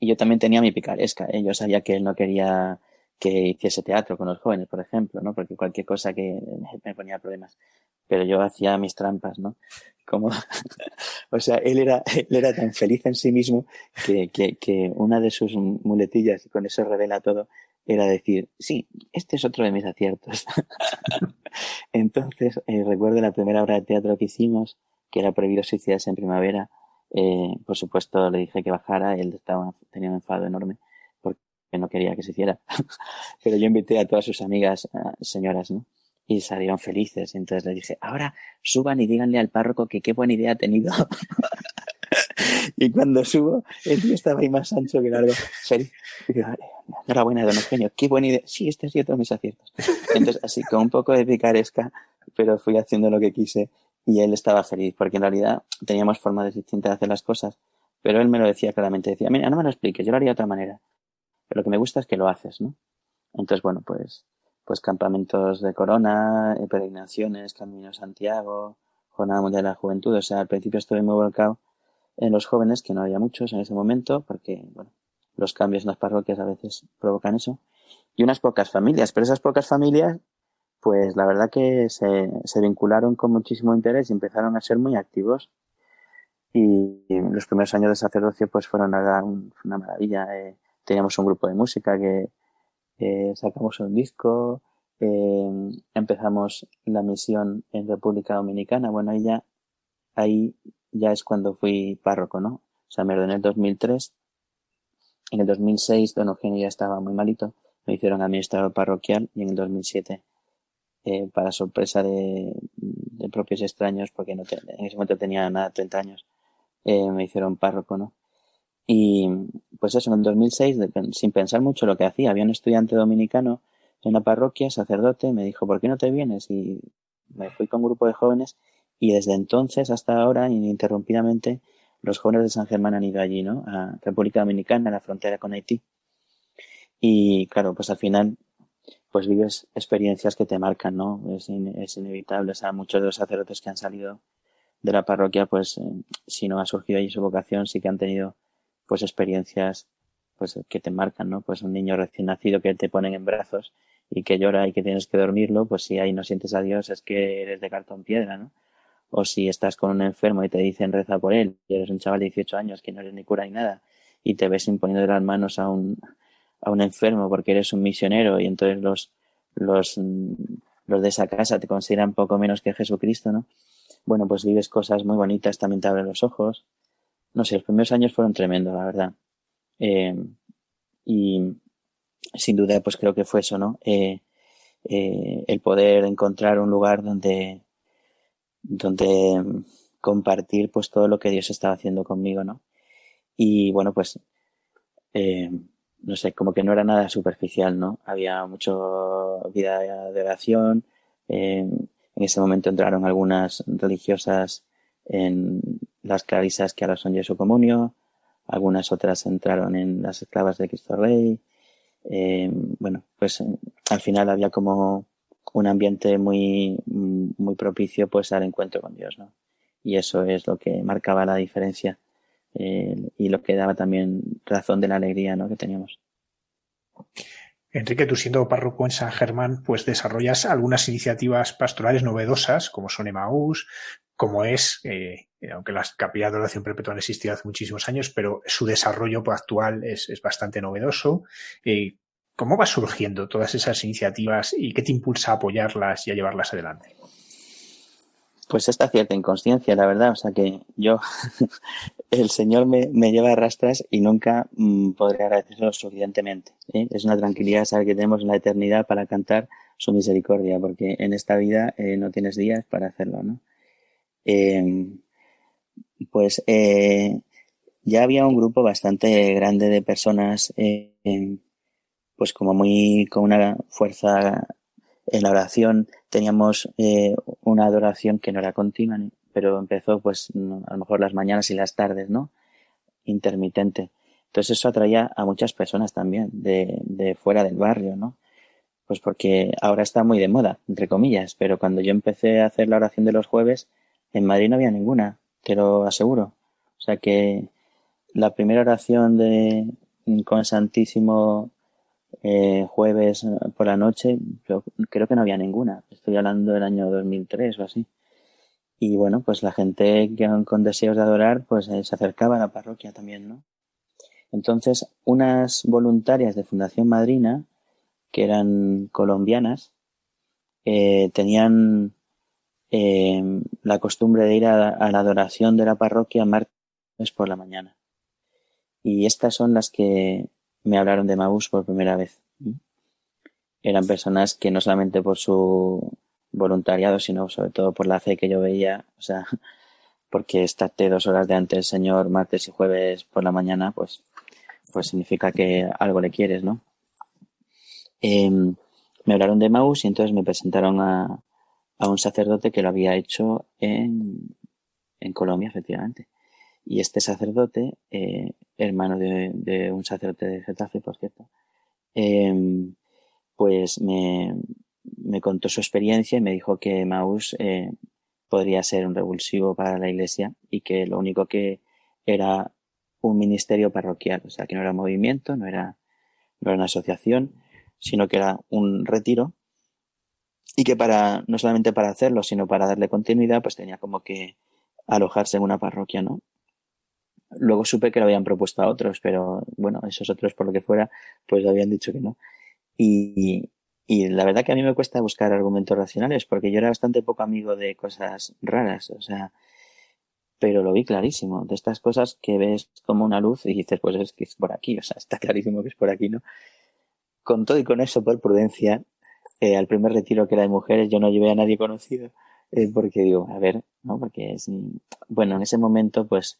y yo también tenía mi picaresca, ¿eh? yo sabía que él no quería que hiciese teatro con los jóvenes, por ejemplo, ¿no? Porque cualquier cosa que me ponía problemas. Pero yo hacía mis trampas, ¿no? Como, o sea, él era, él era tan feliz en sí mismo que, que, que una de sus muletillas, y con eso revela todo, era decir, sí, este es otro de mis aciertos. Entonces, eh, recuerdo la primera obra de teatro que hicimos, que era Prohibido suicidarse en primavera, Eh, por supuesto, le dije que bajara, él estaba, tenía un enfado enorme porque no quería que se hiciera. Pero yo invité a todas sus amigas, señoras, ¿no? Y salieron felices. Entonces le dije, ahora suban y díganle al párroco que qué buena idea ha tenido. y cuando subo, el tío estaba ahí más ancho que largo. Enhorabuena, don Eugenio, qué buena idea. Sí, este ha sido todos mis aciertos. Entonces, así, con un poco de picaresca, pero fui haciendo lo que quise y él estaba feliz, porque en realidad teníamos formas distintas de hacer las cosas, pero él me lo decía claramente, decía, mira, no me lo expliques, yo lo haría de otra manera, pero lo que me gusta es que lo haces, ¿no? Entonces, bueno, pues, pues campamentos de corona, eh, peregrinaciones, Camino Santiago, Jornada Mundial de la Juventud, o sea, al principio estuve muy volcado en los jóvenes, que no había muchos en ese momento, porque, bueno, los cambios en las parroquias a veces provocan eso, y unas pocas familias, pero esas pocas familias pues la verdad que se, se vincularon con muchísimo interés y empezaron a ser muy activos. Y, los primeros años de sacerdocio pues fueron una maravilla. Eh, teníamos un grupo de música que eh, sacamos un disco, eh, empezamos la misión en República Dominicana. Bueno, ahí ya, ahí ya es cuando fui párroco, ¿no? O sea, me ordené en el 2003. En el 2006 don Eugenio ya estaba muy malito. Me hicieron administrador parroquial y en el 2007 eh, para sorpresa de, propios extraños, porque no en ese momento tenía nada, 30 años, eh, me hicieron párroco, ¿no? Y pues eso, en 2006, sin pensar mucho lo que hacía, había un estudiante dominicano en la parroquia, sacerdote, me dijo, ¿por qué no te vienes? Y me fui con un grupo de jóvenes y desde entonces hasta ahora, ininterrumpidamente, los jóvenes de San Germán han ido allí, ¿no? A República Dominicana, a la frontera con Haití. Y claro, pues al final pues vives experiencias que te marcan, ¿no? Es, es inevitable. O sea, muchos de los sacerdotes que han salido de la parroquia, pues eh, si no ha surgido allí su vocación, sí que han tenido pues experiencias pues que te marcan, ¿no? Pues un niño recién nacido que te ponen en brazos y que llora y que tienes que dormirlo, pues si ahí no sientes a Dios es que eres de cartón piedra, ¿no? O si estás con un enfermo y te dicen reza por él, y eres un chaval de 18 años que no eres ni cura ni nada, y te ves imponiendo las manos a un, a un enfermo porque eres un misionero y entonces los, los, los de esa casa te consideran poco menos que Jesucristo, ¿no? Bueno, pues vives cosas muy bonitas, también te abren los ojos. No sé, los primeros años fueron tremendos, la verdad. Eh, y sin duda, pues creo que fue eso, ¿no? Eh, eh, el poder encontrar un lugar donde, donde compartir pues todo lo que Dios estaba haciendo conmigo, ¿no? Y bueno, pues no sé, como que no era nada superficial, ¿no? Había mucho vida de oración. en ese momento entraron algunas religiosas en las clarisas que ahora son Jesu Comunio, algunas otras entraron en las esclavas de Cristo Rey. Eh, bueno, pues al final había como un ambiente muy, muy propicio pues al encuentro con Dios, ¿no? Y eso es lo que marcaba la diferencia eh, y lo que daba también razón de la alegría ¿no? que teníamos. Enrique, tú siendo párroco en San Germán, pues desarrollas algunas iniciativas pastorales novedosas, como son Emaús, como es, eh, aunque la capilla de oración perpetua han existido hace muchísimos años, pero su desarrollo actual es, bastante novedoso. Eh, ¿Cómo va surgiendo todas esas iniciativas y qué te impulsa a apoyarlas y a llevarlas adelante? Pues esta cierta inconsciencia, la verdad. O sea que yo, el Señor me, me lleva a rastras y nunca mm, podré agradecerlo suficientemente. ¿eh? Es una tranquilidad saber que tenemos la eternidad para cantar su misericordia, porque en esta vida eh, no tienes días para hacerlo, ¿no? Em, pues eh, ya había un grupo bastante grande de personas, em, pues como muy con una fuerza en la oración teníamos una adoración que no era continua, pero empezó pues a lo mejor las mañanas y las tardes, ¿no? Intermitente. Entonces eso atraía a muchas personas también de, fuera del barrio, ¿no? Pues porque ahora está muy de moda, entre comillas, pero cuando yo empecé a hacer la oración de los jueves, en Madrid no había ninguna, te lo aseguro. O sea que la primera oración de con Santísimo eh, jueves por la noche, yo creo que no había ninguna. Estoy hablando del año 2003 o así. Y bueno, pues la gente con deseos de adorar, pues eh, se acercaba a la parroquia también, ¿no? Entonces, unas voluntarias de Fundación Madrina, que eran colombianas, eh, tenían la costumbre de ir a, la adoración de la parroquia martes por la mañana. Y estas son las que me hablaron de Maús por primera vez. Eran personas que no solamente por su voluntariado, sino sobre todo por la fe que yo veía, o sea, porque estarte dos horas de antes, Señor, martes y jueves por la mañana, pues, pues significa que algo le quieres, ¿no? Em, me hablaron de Maús y entonces me presentaron a, a un sacerdote que lo había hecho en, en Colombia, efectivamente. Y este sacerdote, eh, hermano de, un sacerdote de Getafe, por cierto, eh, pues me, me, contó su experiencia y me dijo que Maús eh, podría ser un revulsivo para la iglesia y que lo único que era un ministerio parroquial, o sea, que no era movimiento, no era, no era una asociación, sino que era un retiro y que para, no solamente para hacerlo, sino para darle continuidad, pues tenía como que alojarse en una parroquia, ¿no? Luego supe que lo habían propuesto a otros, pero bueno, esos otros por lo que fuera, pues habían dicho que no. Y, y la verdad que a mí me cuesta buscar argumentos racionales, porque yo era bastante poco amigo de cosas raras, o sea, pero lo vi clarísimo, de estas cosas que ves como una luz y dices, pues es que es por aquí, o sea, está clarísimo que es por aquí, ¿no? Con todo y con eso, por prudencia, eh, al primer retiro que era de mujeres, yo no llevé a nadie conocido, eh, porque digo, a ver, ¿no? Porque es, bueno, en ese momento, pues,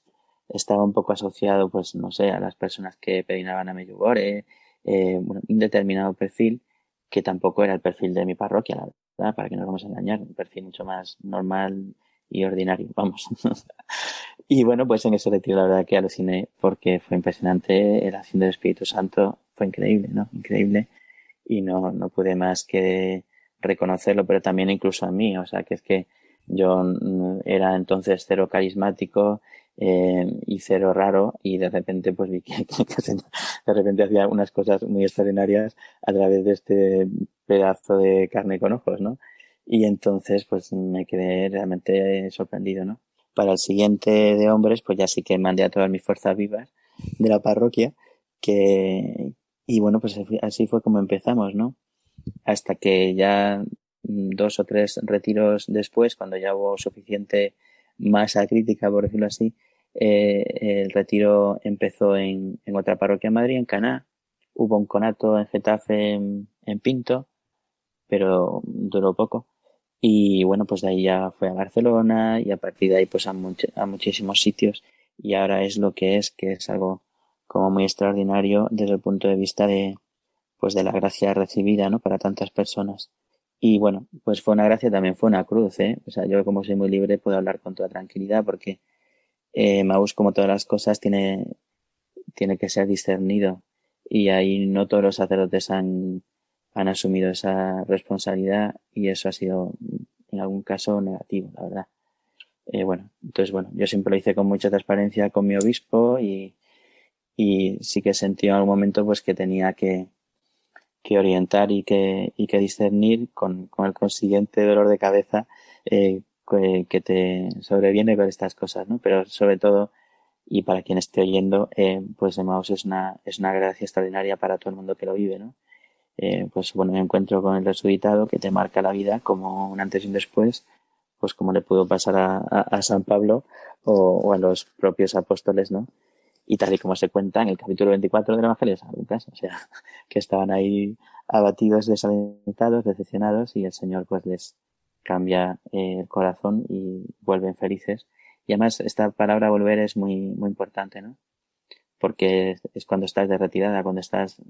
estaba un poco asociado, pues, no sé, a las personas que peinaban a Meyugore, eh, bueno, un determinado perfil, que tampoco era el perfil de mi parroquia, la verdad, para que no nos vamos a engañar, un perfil mucho más normal y ordinario, vamos. y bueno, pues en ese retiro la verdad que aluciné porque fue impresionante, la acción del Espíritu Santo fue increíble, ¿no? Increíble. Y no, no pude más que reconocerlo, pero también incluso a mí, o sea, que es que yo era entonces cero carismático eh, y cero raro y de repente pues vi que, de repente hacía unas cosas muy extraordinarias a través de este pedazo de carne con ojos, ¿no? Y entonces pues me quedé realmente sorprendido, ¿no? Para el siguiente de hombres pues ya sí que mandé a todas mis fuerzas vivas de la parroquia que y bueno pues así fue como empezamos, ¿no? Hasta que ya dos o tres retiros después, cuando ya hubo suficiente masa crítica, por decirlo así, eh, el retiro empezó en, en, otra parroquia en Madrid, en Caná. Hubo un conato en Getafe, en, en, Pinto, pero duró poco. Y bueno, pues de ahí ya fue a Barcelona y a partir de ahí pues a, much a muchísimos sitios y ahora es lo que es, que es algo como muy extraordinario desde el punto de vista de pues de la gracia recibida, ¿no? Para tantas personas. Y bueno, pues fue una gracia, también fue una cruz, ¿eh? O sea, yo como soy muy libre puedo hablar con toda tranquilidad porque eh, Maús, como todas las cosas, tiene, tiene que ser discernido y ahí no todos los sacerdotes han, han asumido esa responsabilidad y eso ha sido en algún caso negativo, la verdad. Eh, bueno, entonces bueno, yo siempre lo hice con mucha transparencia con mi obispo y, y sí que sentí en algún momento pues que tenía que, que orientar y que, y que discernir con, con el consiguiente dolor de cabeza eh, que, te sobreviene con estas cosas, ¿no? Pero sobre todo, y para quien esté oyendo, eh, pues Emmaus es una, es una gracia extraordinaria para todo el mundo que lo vive, ¿no? Eh, pues bueno, me encuentro con el resucitado que te marca la vida como un antes y un después, pues como le pudo pasar a, San Pablo o, o, a los propios apóstoles, ¿no? y tal y como se cuenta en el capítulo 24 del Evangelio de San Lucas, o sea, que estaban ahí abatidos, desalentados, decepcionados y el Señor pues les cambia eh, el corazón y vuelven felices. Y además esta palabra volver es muy, muy importante, ¿no? Porque es cuando estás de retirada, cuando estás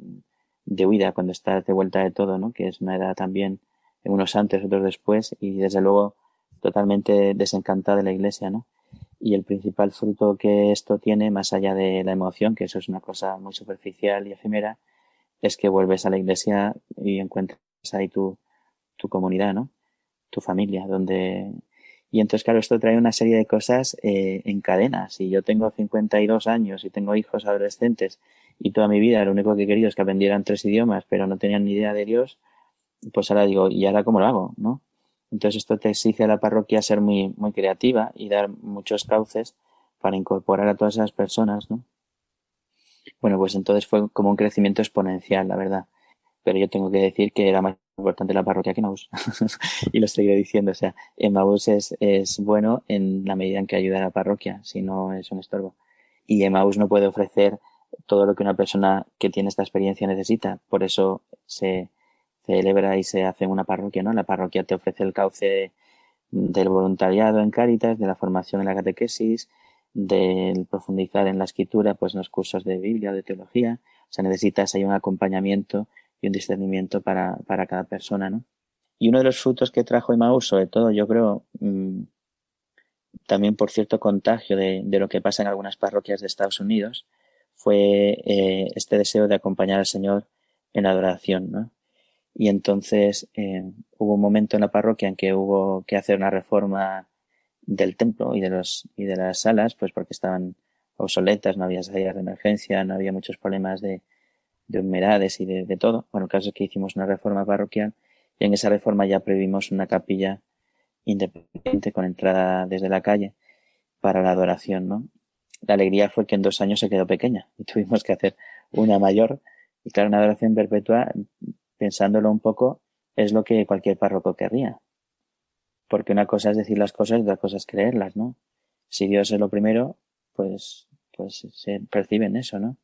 de huida, cuando estás de vuelta de todo, ¿no? Que es una edad también, unos antes, otros después, y desde luego totalmente desencantada de la iglesia, ¿no? y el principal fruto que esto tiene, más allá de la emoción, que eso es una cosa muy superficial y efímera, es que vuelves a la iglesia y encuentras ahí tu, tu comunidad, ¿no? Tu familia, donde... Y entonces, claro, esto trae una serie de cosas eh, en cadena. Si yo tengo 52 años y tengo hijos adolescentes y toda mi vida lo único que he querido es que aprendieran tres idiomas, pero no tenían ni idea de Dios, pues ahora digo, ¿y ahora cómo lo hago? ¿No? Entonces esto te exige a la parroquia ser muy, muy creativa y dar muchos cauces para incorporar a todas esas personas, ¿no? Bueno, pues entonces fue como un crecimiento exponencial, la verdad. Pero yo tengo que decir que más importante la parroquia que Emmaus. y lo seguiré diciendo. O sea, Emmaus es, es bueno en la medida en que ayuda a la parroquia, si no es un estorbo. y Emmaus no puede ofrecer todo lo que una persona que tiene esta experiencia necesita. Por eso se celebra y se hace una parroquia, ¿no? La parroquia te ofrece el cauce del voluntariado en Cáritas, de la formación en la catequesis, del profundizar en la escritura, pues en los cursos de Biblia de teología. O sea, necesitas ahí un acompañamiento y un discernimiento para, para cada persona, ¿no? Y uno de los frutos que trajo Emmaus, sobre todo, yo creo, mm, también por cierto contagio de, de, lo que pasa en algunas parroquias de Estados Unidos, fue eh, este deseo de acompañar al Señor en la adoración, ¿no? Y entonces eh, hubo un momento en la parroquia en que hubo que hacer una reforma del templo y de los y de las salas, pues porque estaban obsoletas, no había salidas de emergencia, no había muchos problemas de, de humedades y de, todo. Bueno, el caso es que hicimos una reforma parroquial y en esa reforma ya previmos una capilla independiente con entrada desde la calle para la adoración, ¿no? La alegría fue que en dos años se quedó pequeña y tuvimos que hacer una mayor. Y claro, una adoración perpetua, pensándolo un poco, es lo que cualquier párroco querría. Porque una cosa es decir las cosas y otra cosa es creerlas, ¿no? Si Dios es lo primero, pues, pues se perciben eso, ¿no?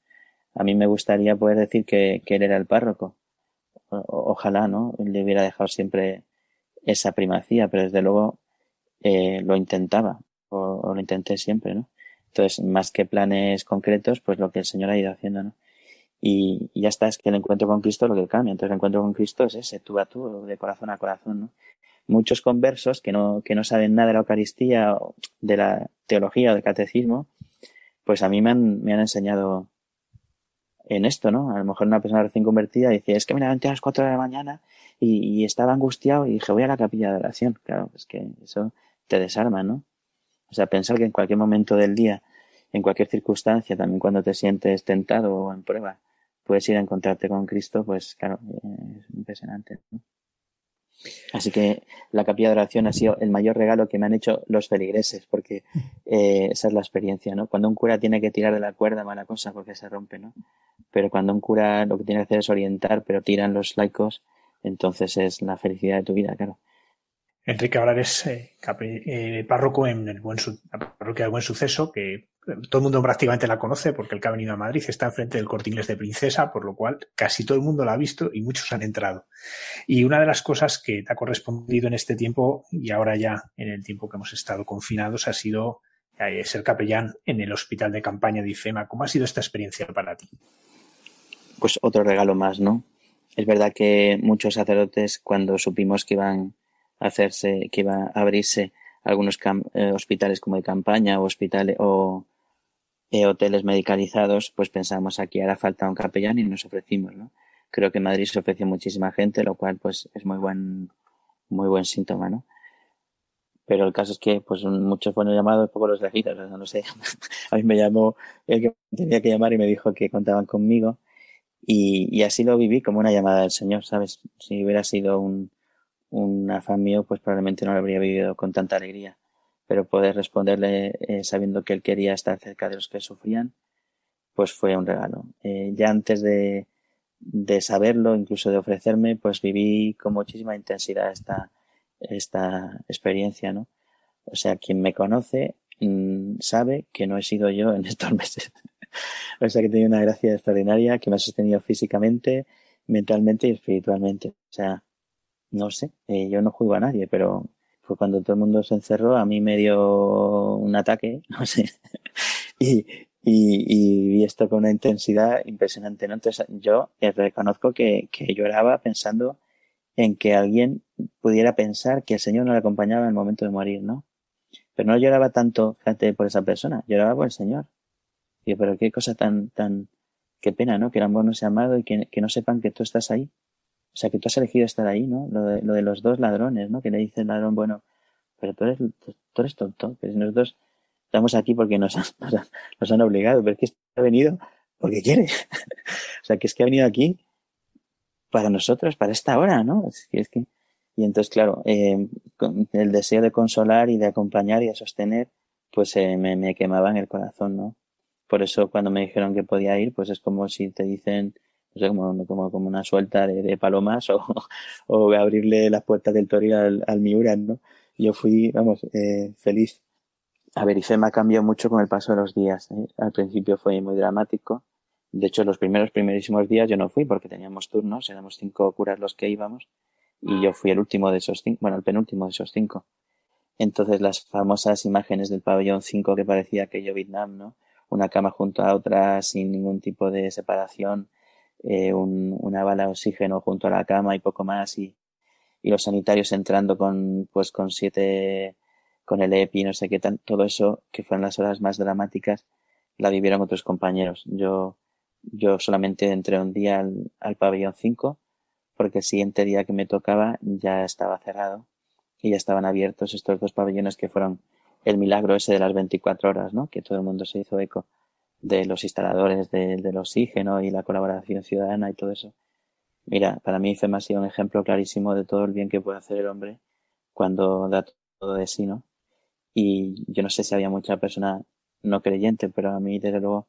A mí me gustaría poder decir que, él era el párroco. Ojalá, ¿no? Le hubiera dejado siempre esa primacía, pero desde luego eh, lo intentaba, o, lo intenté siempre, ¿no? Entonces, más que planes concretos, pues lo que el Señor ha ido haciendo, ¿no? Y, y ya está, es que el encuentro con Cristo es lo que cambia. Entonces, el encuentro con Cristo es ese, tú a tú, de corazón a corazón, ¿no? Muchos conversos que no, que no saben nada de la Eucaristía, o de la teología o del catecismo, pues a mí me han, me han enseñado en esto, ¿no? A lo mejor una persona recién convertida dice, es que me levanté a las cuatro de la mañana y, y, estaba angustiado y dije, voy a la capilla de oración. Claro, es que eso te desarma, ¿no? O sea, pensar que en cualquier momento del día, en cualquier circunstancia, también cuando te sientes tentado o en prueba, puedes ir a encontrarte con Cristo, pues claro, es impresionante, ¿no? Así que la capilla de oración ha sido el mayor regalo que me han hecho los feligreses, porque eh, esa es la experiencia, ¿no? Cuando un cura tiene que tirar de la cuerda, mala cosa, porque se rompe, ¿no? Pero cuando un cura lo que tiene que hacer es orientar, pero tiran los laicos, entonces es la felicidad de tu vida, claro. Enrique ahora eres eh, eh, párroco en el buen la parroquia del Buen Suceso, que todo el mundo prácticamente la conoce porque el que ha venido a Madrid está enfrente del Corte de Princesa, por lo cual casi todo el mundo la ha visto y muchos han entrado. Y una de las cosas que te ha correspondido en este tiempo y ahora ya en el tiempo que hemos estado confinados ha sido eh, ser capellán en el hospital de campaña de IFEMA. ¿Cómo ha sido esta experiencia para ti? Pues otro regalo más, ¿no? Es verdad que muchos sacerdotes cuando supimos que iban hacerse, que iba a abrirse algunos eh, hospitales como de campaña o hospitales o hoteles medicalizados, pues pensamos aquí hará falta un capellán y nos ofrecimos, ¿no? Creo que en Madrid se ofreció muchísima gente, lo cual pues es muy buen, muy buen síntoma, ¿no? Pero el caso es que pues muchos fueron llamados, poco los elegidos, no sé. a mí me llamó el que tenía que llamar y me dijo que contaban conmigo y, y así lo viví como una llamada del Señor, ¿sabes? Si hubiera sido un, un afán mío, pues probablemente no lo habría vivido con tanta alegría. Pero poder responderle eh, sabiendo que él quería estar cerca de los que sufrían, pues fue un regalo. Eh, ya antes de, saberlo, incluso de ofrecerme, pues viví con muchísima intensidad esta, esta experiencia, ¿no? O sea, quien me conoce mmm, sabe que no he sido yo en estos meses. o sea, que he tenido una gracia extraordinaria que me ha sostenido físicamente, mentalmente y espiritualmente. O sea, no sé, eh, yo no juzgo a nadie, pero fue cuando todo el mundo se encerró, a mí me dio un ataque, no sé, y, y, vi esto con una intensidad impresionante, ¿no? Entonces yo eh, reconozco que, que lloraba pensando en que alguien pudiera pensar que el Señor no le acompañaba en el momento de morir, ¿no? Pero no lloraba tanto, fíjate, por esa persona, lloraba por el Señor. Y pero qué cosa tan, tan, qué pena, ¿no? Que el amor no sea amado y que, que no sepan que tú estás ahí. O sea, que tú has elegido estar ahí, ¿no? Lo de, lo de los dos ladrones, ¿no? Que le dice el ladrón, bueno, pero tú eres, tú eres tonto, que nosotros estamos aquí porque nos han, nos han, obligado, pero es que ha venido porque quiere. o sea, que es que ha venido aquí para nosotros, para esta hora, ¿no? Es que, es que... Y entonces, claro, eh, el deseo de consolar y de acompañar y de sostener, pues eh, me, me quemaba en el corazón, ¿no? Por eso cuando me dijeron que podía ir, pues es como si te dicen, no sé, como, como, una suelta de, de palomas o, o, abrirle las puertas del toril al, al Miura, ¿no? Yo fui, vamos, eh, feliz. A ver, IFEMA cambió mucho con el paso de los días. ¿eh? Al principio fue muy dramático. De hecho, los primeros, primerísimos días yo no fui porque teníamos turnos, éramos cinco curas los que íbamos y yo fui el último de esos cinco, bueno, el penúltimo de esos cinco. Entonces las famosas imágenes del pabellón 5 que parecía aquello Vietnam, ¿no? Una cama junto a otra sin ningún tipo de separación, eh, un, una bala de oxígeno junto a la cama y poco más y, y los sanitarios entrando con, pues con siete, con el EPI, no sé qué tal, todo eso que fueron las horas más dramáticas, la vivieron otros compañeros. Yo, yo solamente entré un día al, al pabellón 5 porque el siguiente día que me tocaba ya estaba cerrado y ya estaban abiertos estos dos pabellones que fueron el milagro ese de las 24 horas, ¿no? Que todo el mundo se hizo eco de los instaladores de, del oxígeno y la colaboración ciudadana y todo eso. Mira, para mí FEMA ha sido un ejemplo clarísimo de todo el bien que puede hacer el hombre cuando da todo de sí, ¿no? Y yo no sé si había mucha persona no creyente, pero a mí, desde luego,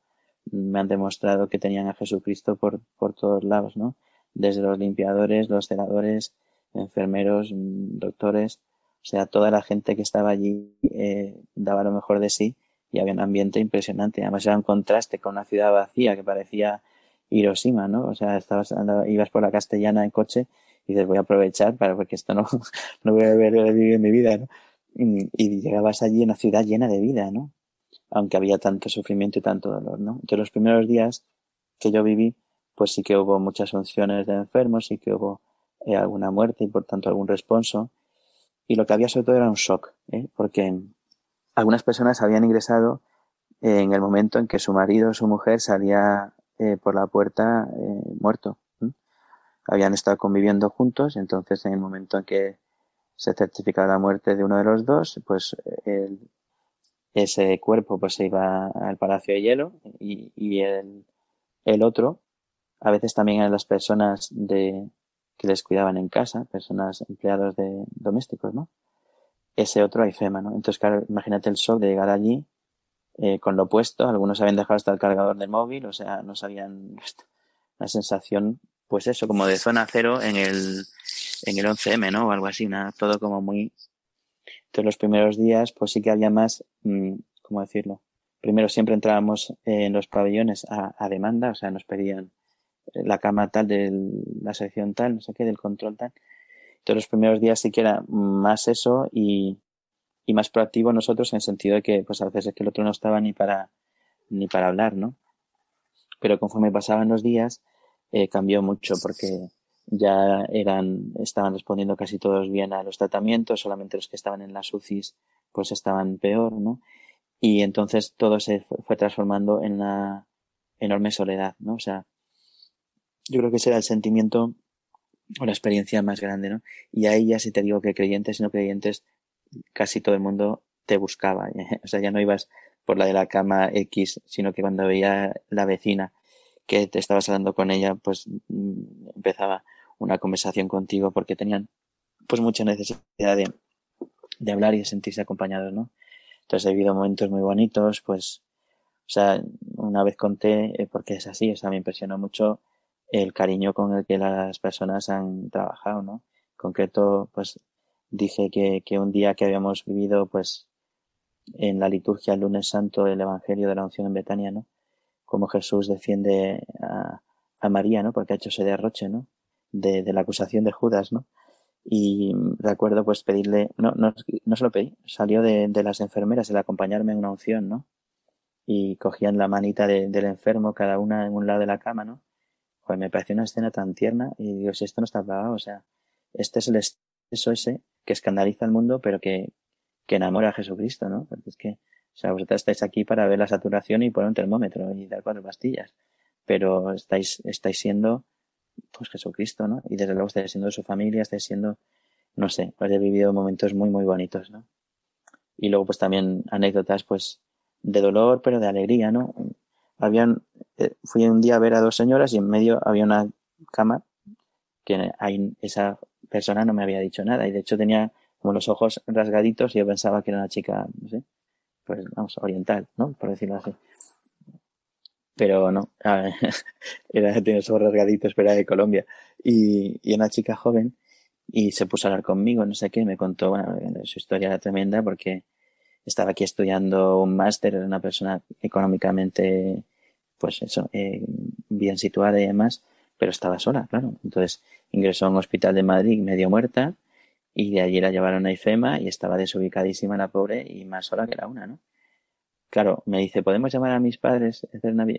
me han demostrado que tenían a Jesucristo por, por todos lados, ¿no? desde los limpiadores, los celadores, enfermeros, doctores, o sea, toda la gente que estaba allí eh, daba lo mejor de sí y había un ambiente impresionante. Además era un contraste con una ciudad vacía que parecía Hiroshima, ¿no? O sea, estabas, ibas por la castellana en coche y dices, voy a aprovechar para, porque esto no, no voy a ver vivir en mi vida, ¿no? Y llegabas allí en una ciudad llena de vida, ¿no? Aunque había tanto sufrimiento y tanto dolor, ¿no? Entonces los primeros días que yo viví, pues sí que hubo muchas funciones de enfermos, sí que hubo eh, alguna muerte y por tanto algún responso. Y lo que había sobre todo era un shock, ¿eh? porque algunas personas habían ingresado en el momento en que su marido o su mujer salía eh, por la puerta eh, muerto. Habían estado conviviendo juntos, entonces en el momento en que se certificaba la muerte de uno de los dos, pues ese cuerpo pues se iba al Palacio de Hielo y, y el, el otro a veces también a las personas de, que les cuidaban en casa, personas empleados de domésticos, ¿no? Ese otro hay FEMA, ¿no? Entonces, claro, imagínate el shock de llegar allí eh, con lo opuesto. Algunos habían dejado hasta el cargador del móvil, o sea, no sabían la sensación, pues eso, como de zona cero en el, en el 11M, ¿no? O algo así, una, todo como muy... Entonces, los primeros días, pues sí que había más, mm, ¿cómo decirlo? Primero siempre entrábamos en los pabellones a, a demanda, o sea, nos pedían la cama tal, de la sección tal, no sé qué, del control tal. Entonces los primeros días sí que era más eso y, y más proactivo nosotros en el sentido de que pues a veces es que el otro no estaba ni para ni para hablar, ¿no? Pero conforme pasaban los días eh, cambió mucho porque ya eran estaban respondiendo casi todos bien a los tratamientos, solamente los que estaban en las UCIs pues estaban peor, ¿no? Y entonces todo se fue transformando en una enorme soledad, ¿no? O sea, yo creo que ese era el sentimiento o la experiencia más grande, ¿no? Y ahí ya si te digo que creyentes y no creyentes, casi todo el mundo te buscaba. O sea, ya no ibas por la de la cama X, sino que cuando veía la vecina que te estabas hablando con ella, pues mm, empezaba una conversación contigo porque tenían pues mucha necesidad de, de hablar y de sentirse acompañados, ¿no? Entonces he vivido momentos muy bonitos, pues, o sea, una vez conté, eh, porque es así, o sea, me impresionó mucho el cariño con el que las personas han trabajado, ¿no? En concreto, pues dije que, que un día que habíamos vivido, pues, en la liturgia el lunes santo del Evangelio de la unción en Betania, ¿no? Como Jesús defiende a, a María, ¿no? Porque ha hecho ese derroche, ¿no? De, de la acusación de Judas, ¿no? Y recuerdo pues pedirle, no, no, no se lo pedí, salió de, de las enfermeras el acompañarme en una unción, ¿no? Y cogían la manita de, del enfermo, cada una en un lado de la cama, ¿no? Me pareció una escena tan tierna y digo, si esto no está pagado, o sea, este es el exceso ese que escandaliza al mundo, pero que, que enamora a Jesucristo, ¿no? Es que, o sea, vosotros estáis aquí para ver la saturación y poner un termómetro y dar cuatro pastillas, pero estáis, estáis siendo, pues Jesucristo, ¿no? Y desde luego estáis siendo su familia, estáis siendo, no sé, pues he vivido momentos muy, muy bonitos, ¿no? Y luego, pues también anécdotas, pues, de dolor, pero de alegría, ¿no? Habían, eh, fui un día a ver a dos señoras y en medio había una cama que esa persona no me había dicho nada y de hecho tenía como los ojos rasgaditos y yo pensaba que era una chica, no sé, pues vamos, oriental, ¿no? Por decirlo así. Pero no, era, tenía los ojos rasgaditos, pero era de Colombia. Y, y una chica joven y se puso a hablar conmigo, no sé qué, me contó, bueno, su historia era tremenda porque estaba aquí estudiando un máster, era una persona económicamente, pues eso, eh, bien situada y demás, pero estaba sola, claro. Entonces ingresó a un hospital de Madrid medio muerta y de allí la llevaron a IFEMA y estaba desubicadísima la pobre y más sola que la una, ¿no? Claro, me dice, ¿podemos llamar a mis padres?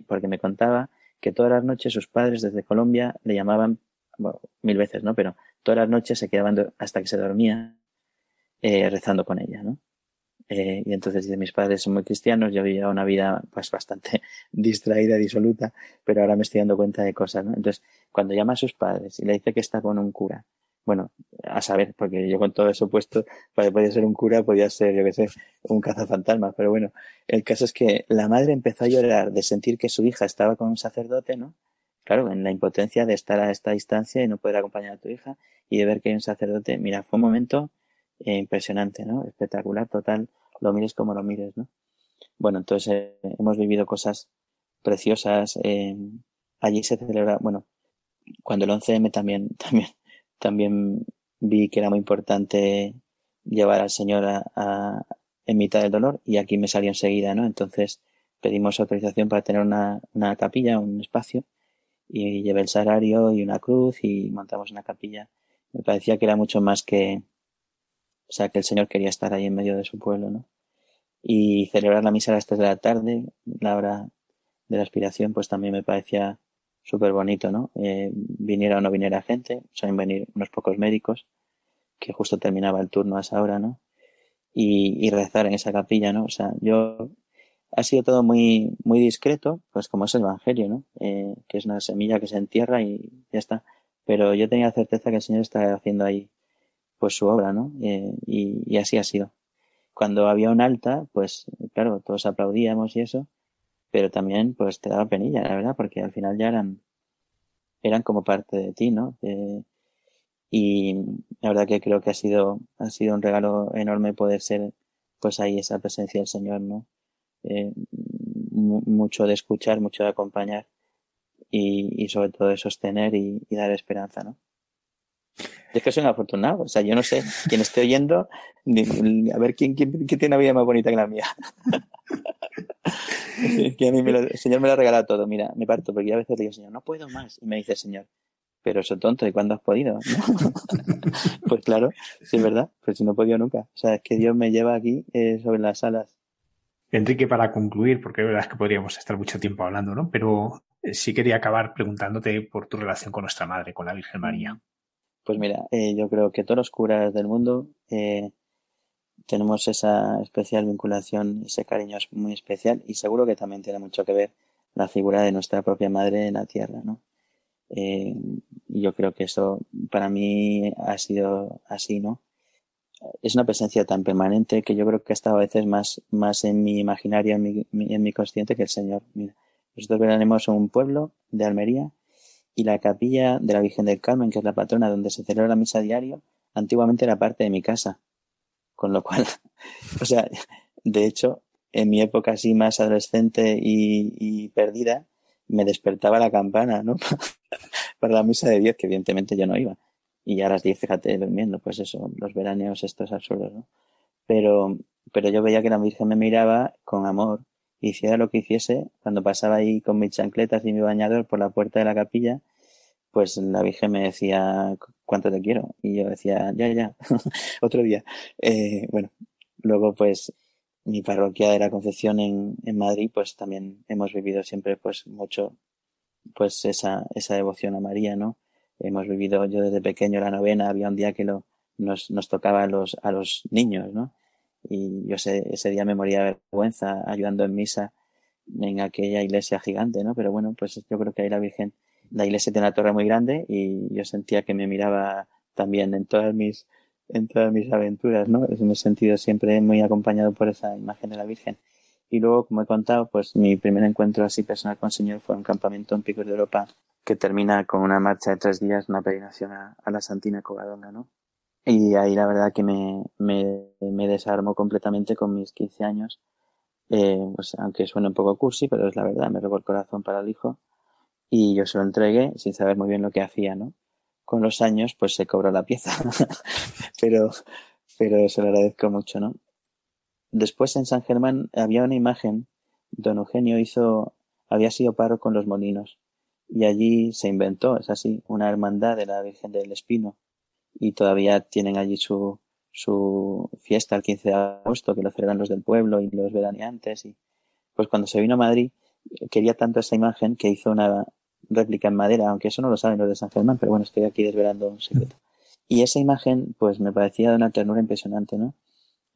Porque me contaba que todas las noches sus padres desde Colombia le llamaban, bueno, mil veces, ¿no? Pero todas las noches se quedaban hasta que se dormía eh, rezando con ella, ¿no? Eh, y entonces dice, mis padres son muy cristianos, yo vivía una vida pues bastante distraída, disoluta, pero ahora me estoy dando cuenta de cosas, ¿no? Entonces, cuando llama a sus padres y le dice que está con un cura, bueno, a saber, porque yo con todo eso puesto, pues, podía ser un cura, podía ser, yo qué sé, un cazafantasma, pero bueno, el caso es que la madre empezó a llorar de sentir que su hija estaba con un sacerdote, ¿no? Claro, en la impotencia de estar a esta distancia y no poder acompañar a tu hija y de ver que hay un sacerdote, mira, fue un momento eh, impresionante, ¿no? Espectacular, total, lo mires como lo mires, ¿no? Bueno, entonces eh, hemos vivido cosas preciosas. Eh, allí se celebra, bueno, cuando el 11M también, también también vi que era muy importante llevar al Señor a, en mitad del dolor y aquí me salió enseguida, ¿no? Entonces pedimos autorización para tener una, una capilla, un espacio y llevé el salario y una cruz y montamos una capilla. Me parecía que era mucho más que, o sea, que el Señor quería estar ahí en medio de su pueblo, ¿no? Y celebrar la misa a las tres de la tarde, la hora de la aspiración, pues también me parecía súper bonito, ¿no? Eh, viniera o no viniera gente, suelen venir unos pocos médicos, que justo terminaba el turno a esa hora, ¿no? Y, rezar en esa capilla, ¿no? O sea, yo, ha sido todo muy, muy discreto, pues como es el Evangelio, ¿no? Eh, que es una semilla que se entierra y ya está. Pero yo tenía certeza que el Señor está haciendo ahí, pues su obra, ¿no? Eh, y, y así ha sido. Cuando había un alta, pues claro, todos aplaudíamos y eso, pero también pues te daba penilla, la verdad, porque al final ya eran, eran como parte de ti, ¿no? Eh, y la verdad que creo que ha sido, ha sido un regalo enorme poder ser pues ahí esa presencia del Señor, ¿no? Eh, mucho de escuchar, mucho de acompañar y, y sobre todo de sostener y, y, dar esperanza, ¿no? Es que soy un afortunado, o sea, yo no sé quién esté oyendo, a ver quién, quién, quién tiene una vida más bonita que la mía. que a mí el Señor me lo ha regalado todo. Mira, me parto porque a veces digo, Señor, no puedo más. Y me dice, Señor, pero eso tonto, ¿y cuándo has podido? pues claro, sí es verdad, pues si no he podido nunca. O sea, es que Dios me lleva aquí eh, sobre las alas. Enrique, para concluir, porque la verdad es que podríamos estar mucho tiempo hablando, ¿no? Pero eh, sí quería acabar preguntándote por tu relación con nuestra madre, con la Virgen María. Pues mira, eh, yo creo que todos los curas del mundo eh, tenemos esa especial vinculación, ese cariño es muy especial y seguro que también tiene mucho que ver la figura de nuestra propia madre en la tierra, ¿no? Eh, yo creo que eso para mí ha sido así, ¿no? Es una presencia tan permanente que yo creo que ha estado a veces más, más en mi imaginario, en mi, en mi consciente que el Señor. Mira, nosotros tenemos un pueblo de Almería y la capilla de la Virgen del Carmen, que es la patrona donde se celebra la misa diario, antiguamente era parte de mi casa. Con lo cual, o sea, de hecho, en mi época así más adolescente y, perdida, me despertaba la campana, ¿no? Para la misa de 10, que evidentemente yo no iba. Y ya a las 10, fíjate, durmiendo, pues eso, los veraneos estos absurdos, ¿no? Pero, pero yo veía que la Virgen me miraba con amor, hiciera lo que hiciese, cuando pasaba ahí con mis chancletas y mi bañador por la puerta de la capilla, pues la Virgen me decía cuánto te quiero y yo decía ya ya otro día eh, bueno luego pues mi parroquia de la Concepción en, en Madrid pues también hemos vivido siempre pues mucho pues esa esa devoción a María no hemos vivido yo desde pequeño la novena había un día que lo nos, nos tocaba a los a los niños no y yo ese, ese día me moría de vergüenza ayudando en misa en aquella iglesia gigante no pero bueno pues yo creo que ahí la Virgen la iglesia tiene una torre muy grande y yo sentía que me miraba también en todas mis, en todas mis aventuras, ¿no? Me he sentido siempre muy acompañado por esa imagen de la Virgen. Y luego, como he contado, pues mi primer encuentro así personal con el Señor fue un campamento en Picos de Europa que termina con una marcha de tres días, una peregrinación a, la Santina Covadonga, ¿no? Y ahí la verdad que me, me, me desarmó completamente con mis 15 años. Eh, pues aunque suene un poco cursi, pero es la verdad, me robó el corazón para el hijo y yo se lo entregué sin saber muy bien lo que hacía, ¿no? Con los años, pues se cobró la pieza, pero, pero se lo agradezco mucho, ¿no? después en San Germán había una imagen, don Eugenio hizo, había sido paro con los molinos y allí se inventó, es así, una hermandad de la Virgen del Espino y todavía tienen allí su, su fiesta el 15 de agosto que lo celebran los del pueblo y los veraneantes y pues cuando se vino a Madrid quería tanto esa imagen que hizo una réplica en madera, aunque eso no lo saben los de San Germán, pero bueno, estoy aquí desvelando un secreto. Y esa imagen, pues me parecía de una ternura impresionante, ¿no?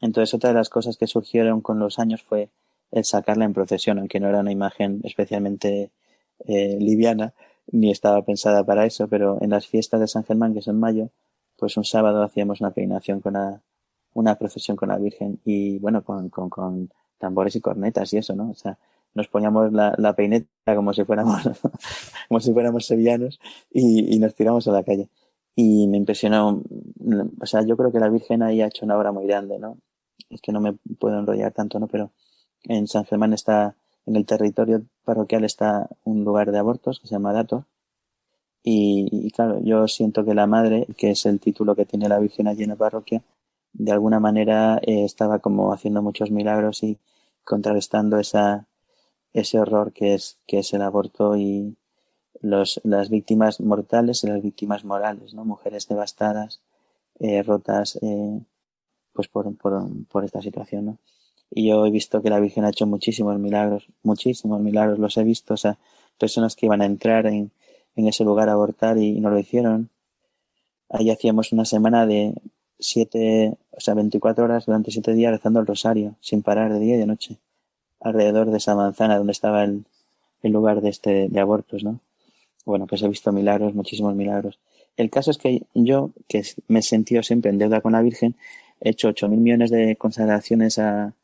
Entonces, otra de las cosas que surgieron con los años fue el sacarla en procesión, aunque no era una imagen especialmente eh, liviana, ni estaba pensada para eso, pero en las fiestas de San Germán, que es en mayo, pues un sábado hacíamos una peinación con una procesión con la Virgen y bueno, con, con, con tambores y cornetas y eso, ¿no? O sea, nos poníamos la, la peineta como si fuéramos, como si fuéramos sevillanos y, y nos tiramos a la calle y me impresionó, o sea, yo creo que la Virgen ahí ha hecho una obra muy grande, ¿no? Es que no me puedo enrollar tanto, ¿no? Pero en San Germán está, en el territorio parroquial está un lugar de abortos que se llama Dato. Y, claro, yo siento que la madre, que es el título que tiene la Virgen allí en la parroquia, de alguna manera eh, estaba como haciendo muchos milagros y contrarrestando esa, ese horror que es, que es el aborto y, los, las víctimas mortales y las víctimas morales, ¿no? Mujeres devastadas, eh, rotas, eh, pues por, por, por, esta situación, ¿no? Y yo he visto que la Virgen ha hecho muchísimos milagros, muchísimos milagros, los he visto, o sea, personas que iban a entrar en, en ese lugar abortar y, no lo hicieron. Ahí hacíamos una semana de siete, o sea, 24 horas durante siete días rezando el rosario, sin parar de día y de noche, alrededor de esa manzana donde estaba el, el lugar de este, de abortos, ¿no? bueno, pues he visto milagros, muchísimos milagros. El caso es que yo, que me he sentido siempre en deuda con la Virgen, he hecho ocho mil millones de consagraciones a,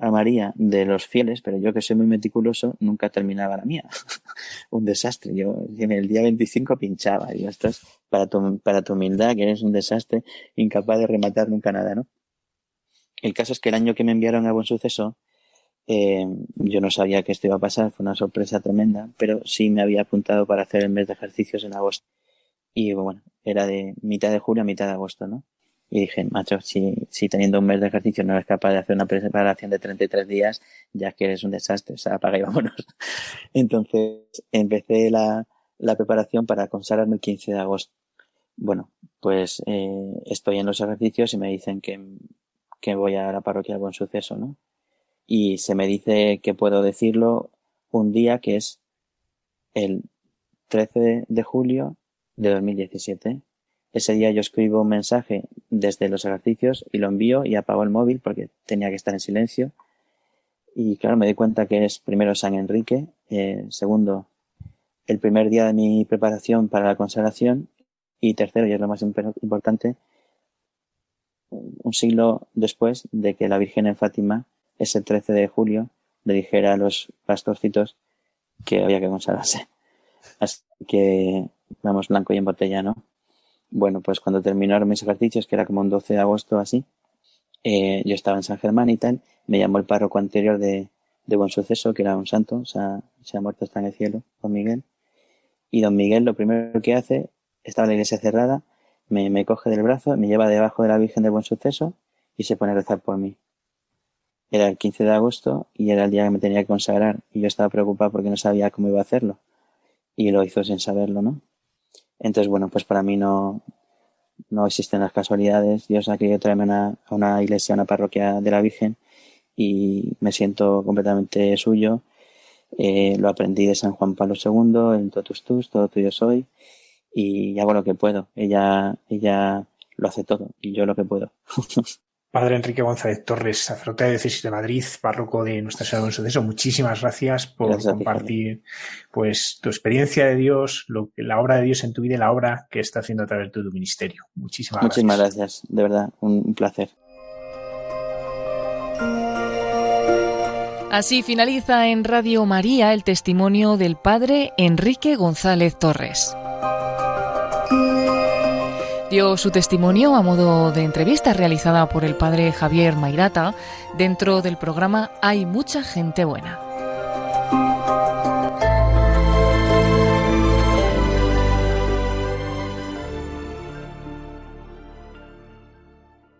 a María de los fieles, pero yo que soy muy meticuloso, nunca terminaba la mía. un desastre. Yo en el día 25 pinchaba. Y esto es para tu, para tu humildad, que eres un desastre, incapaz de rematar nunca nada, ¿no? El caso es que el año que me enviaron a Buen Suceso, eh, yo no sabía que esto iba a pasar, fue una sorpresa tremenda, pero sí me había apuntado para hacer el mes de ejercicios en agosto. Y bueno, era de mitad de julio a mitad de agosto, ¿no? Y dije, macho, si, si teniendo un mes de ejercicio no eres capaz de hacer una preparación de 33 días, ya que eres un desastre, o sea, apaga y vámonos. Entonces empecé la, la preparación para consagrarme el 15 de agosto. Bueno, pues eh, estoy en los ejercicios y me dicen que, que voy a la parroquia de Buen Suceso, ¿no? y se me dice que puedo decirlo un día que es el 13 de julio de 2017. Ese día yo escribo un mensaje desde los ejercicios y lo envío y apago el móvil porque tenía que estar en silencio. Y claro, me di cuenta que es primero San Enrique, eh, segundo, el primer día de mi preparación para la consagración y tercero, y es lo más importante, un siglo después de que la Virgen en Fátima ese 13 de julio le dijera a los pastorcitos que había que consagrarse. Así que vamos blanco y en botella, ¿no? Bueno, pues cuando terminaron mis ejercicios, que era como un 12 de agosto así, eh, yo estaba en San Germán y tal, me llamó el párroco anterior de, Buen Suceso, que era un santo, o sea, se ha muerto, está en el cielo, don Miguel. Y don Miguel lo primero que hace, estaba la iglesia cerrada, me, me coge del brazo, me lleva debajo de la Virgen de Buen Suceso y se pone a rezar por mí. Era el 15 de agosto y era el día que me tenía que consagrar y yo estaba preocupado porque no sabía cómo iba a hacerlo. Y lo hizo sin saberlo, ¿no? Entonces, bueno, pues para mí no, no existen las casualidades. Dios ha querido traerme a una iglesia, a una parroquia de la Virgen y me siento completamente suyo. Eh, lo aprendí de San Juan Pablo II, el totus tus, todo tuyo soy y hago lo que puedo. Ella, ella lo hace todo y yo lo que puedo. Padre Enrique González Torres, sacerdote de diócesis de Madrid, párroco de Nuestra Señora del Suceso, muchísimas gracias por compartir pues tu experiencia de Dios, lo, la obra de Dios en tu vida y la obra que está haciendo a través de tu ministerio. Muchísimas, Muchísimas gracias. de verdad, un placer. Así finaliza en Radio María el testimonio del Padre Enrique González Torres dio su testimonio a modo de entrevista realizada por el padre Javier Mairata dentro del programa Hay mucha gente buena.